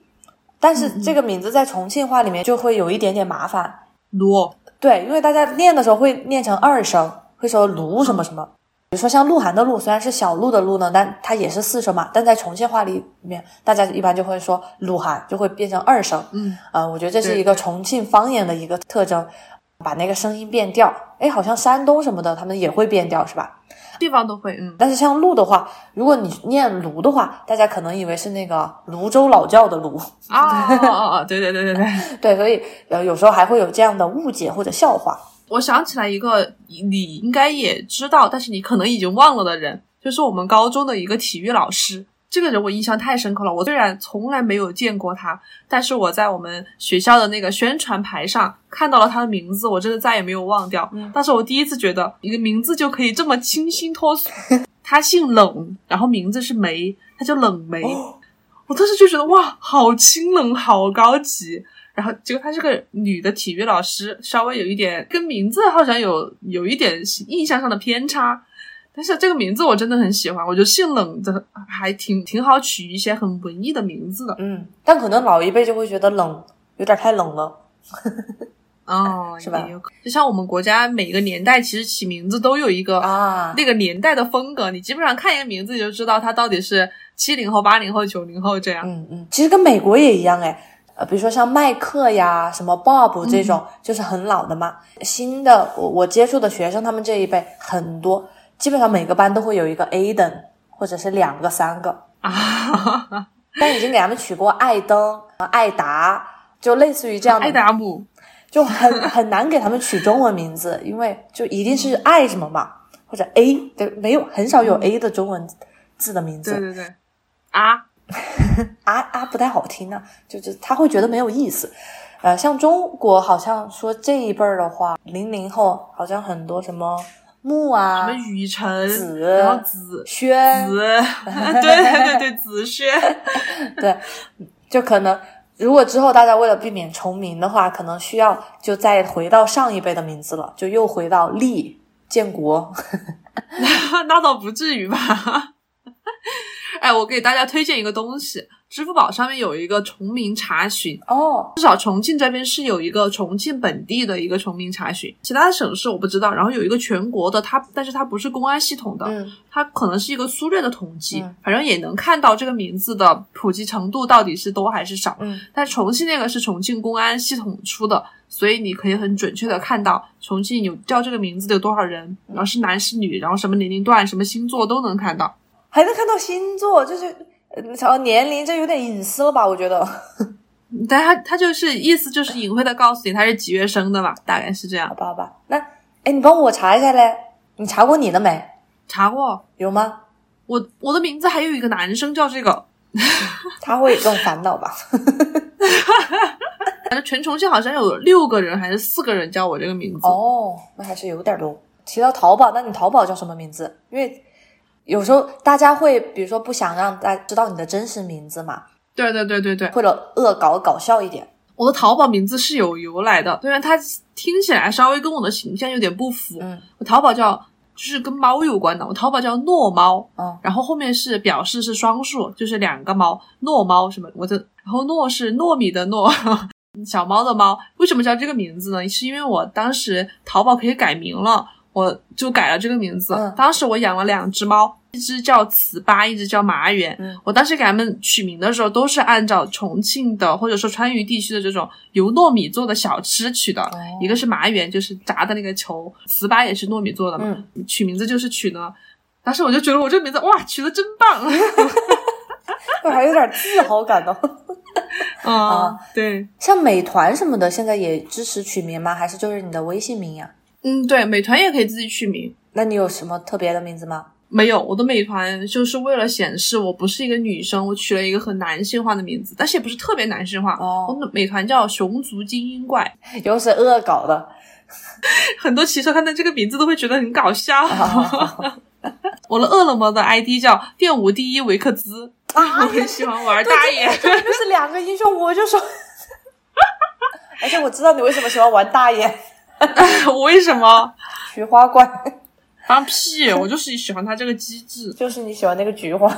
[SPEAKER 3] 但是这个名字在重庆话里面就会有一点点麻烦。
[SPEAKER 2] 卢，
[SPEAKER 3] 对，因为大家念的时候会念成二声，会说卢什么什么。比如说像鹿晗的鹿，虽然是小鹿的鹿呢，但它也是四声嘛。但在重庆话里面，大家一般就会说鹿晗，就会变成二声。
[SPEAKER 2] 嗯，
[SPEAKER 3] 呃，我觉得这是一个重庆方言的一个特征，把那个声音变调。哎，好像山东什么的，他们也会变调，是吧？
[SPEAKER 2] 地方都会，嗯。
[SPEAKER 3] 但是像鹿的话，如果你念卢的话，大家可能以为是那个泸州老窖的泸
[SPEAKER 2] 啊啊啊！对对对对对 [laughs]
[SPEAKER 3] 对，所以呃，有时候还会有这样的误解或者笑话。
[SPEAKER 2] 我想起来一个，你应该也知道，但是你可能已经忘了的人，就是我们高中的一个体育老师。这个人我印象太深刻了。我虽然从来没有见过他，但是我在我们学校的那个宣传牌上看到了他的名字，我真的再也没有忘掉。但是我第一次觉得一个名字就可以这么清新脱俗。[laughs] 他姓冷，然后名字是梅，他叫冷梅。我当时就觉得哇，好清冷，好高级。然后结果她是个女的体育老师，稍微有一点跟名字好像有有一点印象上的偏差。但是这个名字我真的很喜欢，我觉得姓冷的还挺挺好取一些很文艺的名字的。
[SPEAKER 3] 嗯，但可能老一辈就会觉得冷有点太冷了。
[SPEAKER 2] 哦，
[SPEAKER 3] 是吧？
[SPEAKER 2] 就像我们国家每个年代其实起名字都有一个
[SPEAKER 3] 啊
[SPEAKER 2] 那个年代的风格，你基本上看一个名字你就知道它到底是七零后、八零后、九零后这样。
[SPEAKER 3] 嗯嗯，其实跟美国也一样哎，呃，比如说像麦克呀、什么 Bob 这种，就是很老的嘛。新的我我接触的学生，他们这一辈很多。基本上每个班都会有一个 Aden，或者是两个、三个
[SPEAKER 2] 啊，
[SPEAKER 3] 但已经给他们取过艾登、艾达，就类似于这样的。
[SPEAKER 2] 艾达姆
[SPEAKER 3] 就很很难给他们取中文名字，因为就一定是爱什么嘛，或者 A，对，没有很少有 A 的中文字的名字。
[SPEAKER 2] 对对对，啊
[SPEAKER 3] 啊 [laughs] 啊，不太好听呢，就是他会觉得没有意思。呃，像中国好像说这一辈儿的话，零零后好像很多什么。木啊，
[SPEAKER 2] 什么雨辰，
[SPEAKER 3] 子，
[SPEAKER 2] 然后子
[SPEAKER 3] 轩，
[SPEAKER 2] 子，[laughs] 对对对对，子轩，[laughs]
[SPEAKER 3] 对，就可能如果之后大家为了避免重名的话，可能需要就再回到上一辈的名字了，就又回到立建国，
[SPEAKER 2] 那倒不至于吧？[laughs] 哎，我给大家推荐一个东西。支付宝上面有一个重名查询
[SPEAKER 3] 哦，
[SPEAKER 2] 至少重庆这边是有一个重庆本地的一个重名查询，其他的省市我不知道。然后有一个全国的，它但是它不是公安系统的，
[SPEAKER 3] 嗯，
[SPEAKER 2] 它可能是一个粗略的统计，反正也能看到这个名字的普及程度到底是多还是少。
[SPEAKER 3] 嗯，
[SPEAKER 2] 但重庆那个是重庆公安系统出的，所以你可以很准确的看到重庆有叫这个名字的有多少人，然后是男是女，然后什么年龄段、什么星座都能看到，
[SPEAKER 3] 还能看到星座，就是。呃，年龄这有点隐私了吧？我觉得，[laughs]
[SPEAKER 2] 但他他就是意思就是隐晦的告诉你他是几月生的吧，大概是这样。
[SPEAKER 3] 好吧，好吧。那，哎，你帮我查一下嘞？你查过你的没？
[SPEAKER 2] 查过，
[SPEAKER 3] 有吗？
[SPEAKER 2] 我我的名字还有一个男生叫这个，[laughs]
[SPEAKER 3] 他会有这种烦恼吧？[laughs]
[SPEAKER 2] 反正全重庆好像有六个人还是四个人叫我这个名字。
[SPEAKER 3] 哦，那还是有点多。提到淘宝，那你淘宝叫什么名字？因为。有时候大家会，比如说不想让大家知道你的真实名字嘛？
[SPEAKER 2] 对对对对对，
[SPEAKER 3] 或者恶搞搞笑一点。
[SPEAKER 2] 我的淘宝名字是有由来的，虽然它听起来稍微跟我的形象有点不符。
[SPEAKER 3] 嗯，
[SPEAKER 2] 我淘宝叫就是跟猫有关的，我淘宝叫糯猫。
[SPEAKER 3] 嗯，
[SPEAKER 2] 然后后面是表示是双数，就是两个猫，糯猫什么。我的，然后糯是糯米的糯，[laughs] 小猫的猫。为什么叫这个名字呢？是因为我当时淘宝可以改名了。我就改了这个名字。嗯当时我养了两只猫，一只叫糍粑，一只叫麻圆。我当时给他们取名的时候，都是按照重庆的或者说川渝地区的这种由糯米做的小吃取的。一个是麻圆，就是炸的那个球；糍粑也是糯米做的嘛。取名字就是取呢。当时我就觉得我这个名字哇，取的真棒，
[SPEAKER 3] 我 [laughs] 还有点自豪感呢。[laughs]
[SPEAKER 2] 啊，对。
[SPEAKER 3] 像美团什么的，现在也支持取名吗？还是就是你的微信名呀？
[SPEAKER 2] 嗯，对，美团也可以自己取名。
[SPEAKER 3] 那你有什么特别的名字吗？
[SPEAKER 2] 没有，我的美团就是为了显示我不是一个女生，我取了一个很男性化的名字，但是也不是特别男性化。
[SPEAKER 3] 哦，
[SPEAKER 2] 我的美团叫熊族精英怪，[laughs]
[SPEAKER 3] 又是恶搞的。
[SPEAKER 2] 很多骑手看到这个名字都会觉得很搞笑。[laughs] 我的饿了么的 ID 叫电舞第一维克兹
[SPEAKER 3] 啊，[laughs]
[SPEAKER 2] 我很喜欢玩大爷，
[SPEAKER 3] 就是两个英雄，我就说，而且我知道你为什么喜欢玩大爷。
[SPEAKER 2] 为什么？
[SPEAKER 3] 菊花怪？
[SPEAKER 2] 放屁！我就是喜欢他这个机制。
[SPEAKER 3] 就是你喜欢那个菊花。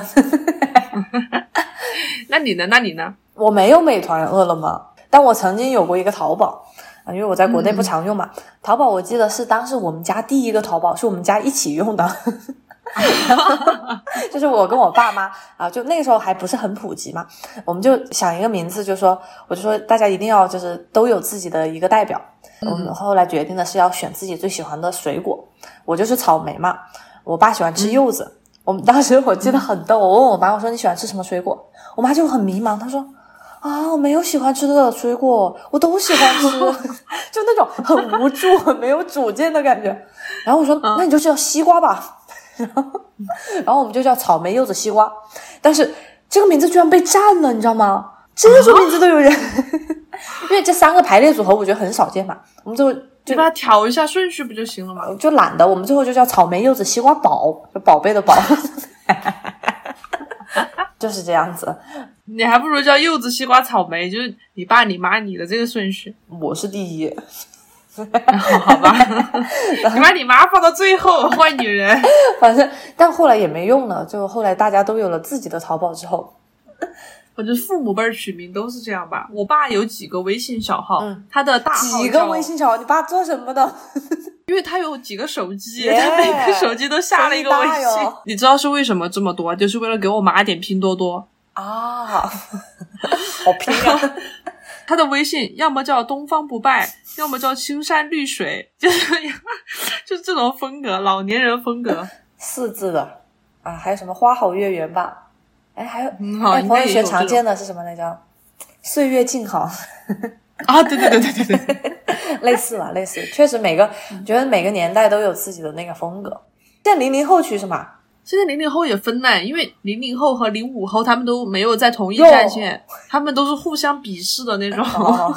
[SPEAKER 3] [laughs]
[SPEAKER 2] 那你呢？那你呢？
[SPEAKER 3] 我没有美团、饿了么，但我曾经有过一个淘宝啊，因为我在国内不常用嘛。淘宝我记得是当时我们家第一个淘宝，是我们家一起用的。[laughs] 就是我跟我爸妈啊，就那个时候还不是很普及嘛，我们就想一个名字，就说我就说大家一定要就是都有自己的一个代表。我们后来决定的是要选自己最喜欢的水果，我就是草莓嘛，我爸喜欢吃柚子。我们 [laughs] 当时我记得很逗，我问我妈我说你喜欢吃什么水果，我妈就很迷茫，她说啊我没有喜欢吃的水果，我都喜欢吃，[laughs] 就那种很无助、很没有主见的感觉。然后我说那你就叫西瓜吧。[laughs] 然后，然后我们就叫草莓、柚子、西瓜，但是这个名字居然被占了，你知道吗？这种名字都有人，因为这三个排列组合我觉得很少见嘛。我们最后
[SPEAKER 2] 就把它调一下顺序不就行了吗？
[SPEAKER 3] 就懒得，我们最后就叫草莓、柚子、西瓜宝，就宝贝的宝，[laughs] 就是这样子。
[SPEAKER 2] 你还不如叫柚子、西瓜、草莓，就是你爸、你妈、你的这个顺序。
[SPEAKER 3] 我是第一。[laughs]
[SPEAKER 2] 好吧，你把你妈放到最后，坏女人。[laughs]
[SPEAKER 3] 反正，但后来也没用了。就后来大家都有了自己的淘宝之后，
[SPEAKER 2] 我觉得父母辈取名都是这样吧。我爸有几个微信小号，他的大
[SPEAKER 3] 几个微信小号，你爸做什么的？[laughs]
[SPEAKER 2] 因为他有几个手机，他每个手机都下了一个微信。你知道是为什么这么多？就是为了给我妈点拼多多
[SPEAKER 3] 啊，[laughs] 好拼啊！
[SPEAKER 2] 他的微信要么叫东方不败，要么叫青山绿水，就是就是这种风格，老年人风格，
[SPEAKER 3] 四字的啊，还有什么花好月圆吧？哎，还有哎，朋友圈常见的是什么来着？岁月静好
[SPEAKER 2] 啊，对对对对对对，[laughs]
[SPEAKER 3] 类似吧，类似，确实每个觉得每个年代都有自己的那个风格。现在零零后取什么？
[SPEAKER 2] 现在零零后也分呢，因为零零后和零五后他们都没有在同一战线，他们都是互相鄙视的那种。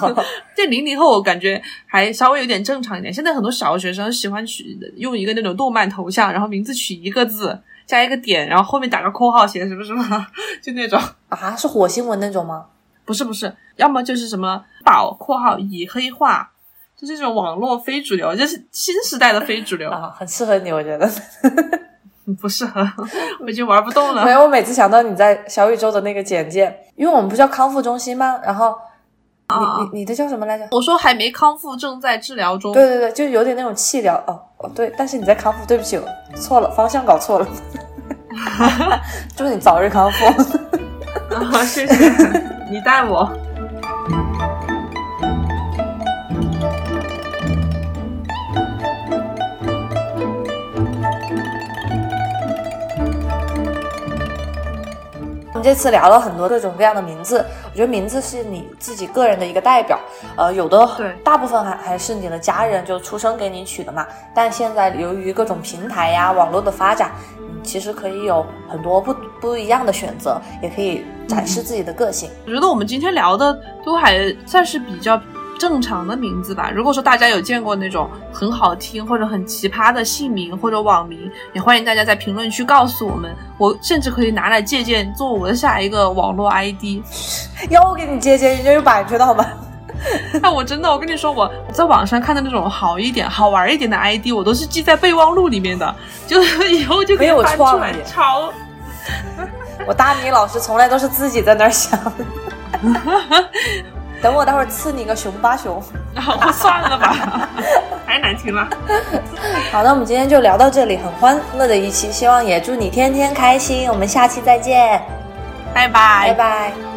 [SPEAKER 2] [laughs] 这零零后我感觉还稍微有点正常一点。现在很多小学生喜欢取用一个那种动漫头像，然后名字取一个字加一个点，然后后面打个括号写什么什么，就那种
[SPEAKER 3] 啊，是火星文那种吗？
[SPEAKER 2] 不是不是，要么就是什么宝括号已黑化，就这种网络非主流，就是新时代的非主流
[SPEAKER 3] 啊，很适合你，我觉得。[laughs]
[SPEAKER 2] 不适合，我已经玩不动了。
[SPEAKER 3] 没有，我每次想到你在小宇宙的那个简介，因为我们不叫康复中心吗？然后你你你的叫什么来着？
[SPEAKER 2] 我说还没康复，正在治疗中。
[SPEAKER 3] 对对对，就有点那种气疗。哦哦，对，但是你在康复，对不起，错了，方向搞错了。[laughs] 祝你早日康复。
[SPEAKER 2] 好，[laughs] 谢谢你带我。
[SPEAKER 3] 这次聊了很多各种各样的名字，我觉得名字是你自己个人的一个代表，呃，有的大部分还还是你的家人就出生给你取的嘛。但现在由于各种平台呀、网络的发展，你，其实可以有很多不不一样的选择，也可以展示自己的个性。
[SPEAKER 2] 我觉得我们今天聊的都还算是比较。正常的名字吧。如果说大家有见过那种很好听或者很奇葩的姓名或者网名，也欢迎大家在评论区告诉我们。我甚至可以拿来借鉴做我的下一个网络 ID。
[SPEAKER 3] 要我给你借鉴，人家有版权的好吗？[laughs]
[SPEAKER 2] 那我真的，我跟你说，我在网上看的那种好一点、好玩一点的 ID，我都是记在备忘录里面的，[laughs] 就是以后就可以翻出来抄。[laughs]
[SPEAKER 3] 我大米老师从来都是自己在那儿想。等我待会儿赐你个熊八熊，[laughs]
[SPEAKER 2] 算了吧，[laughs] 太难听了。[laughs]
[SPEAKER 3] 好那我们今天就聊到这里，很欢乐的一期，希望也祝你天天开心。我们下期再见，
[SPEAKER 2] 拜拜，
[SPEAKER 3] 拜拜。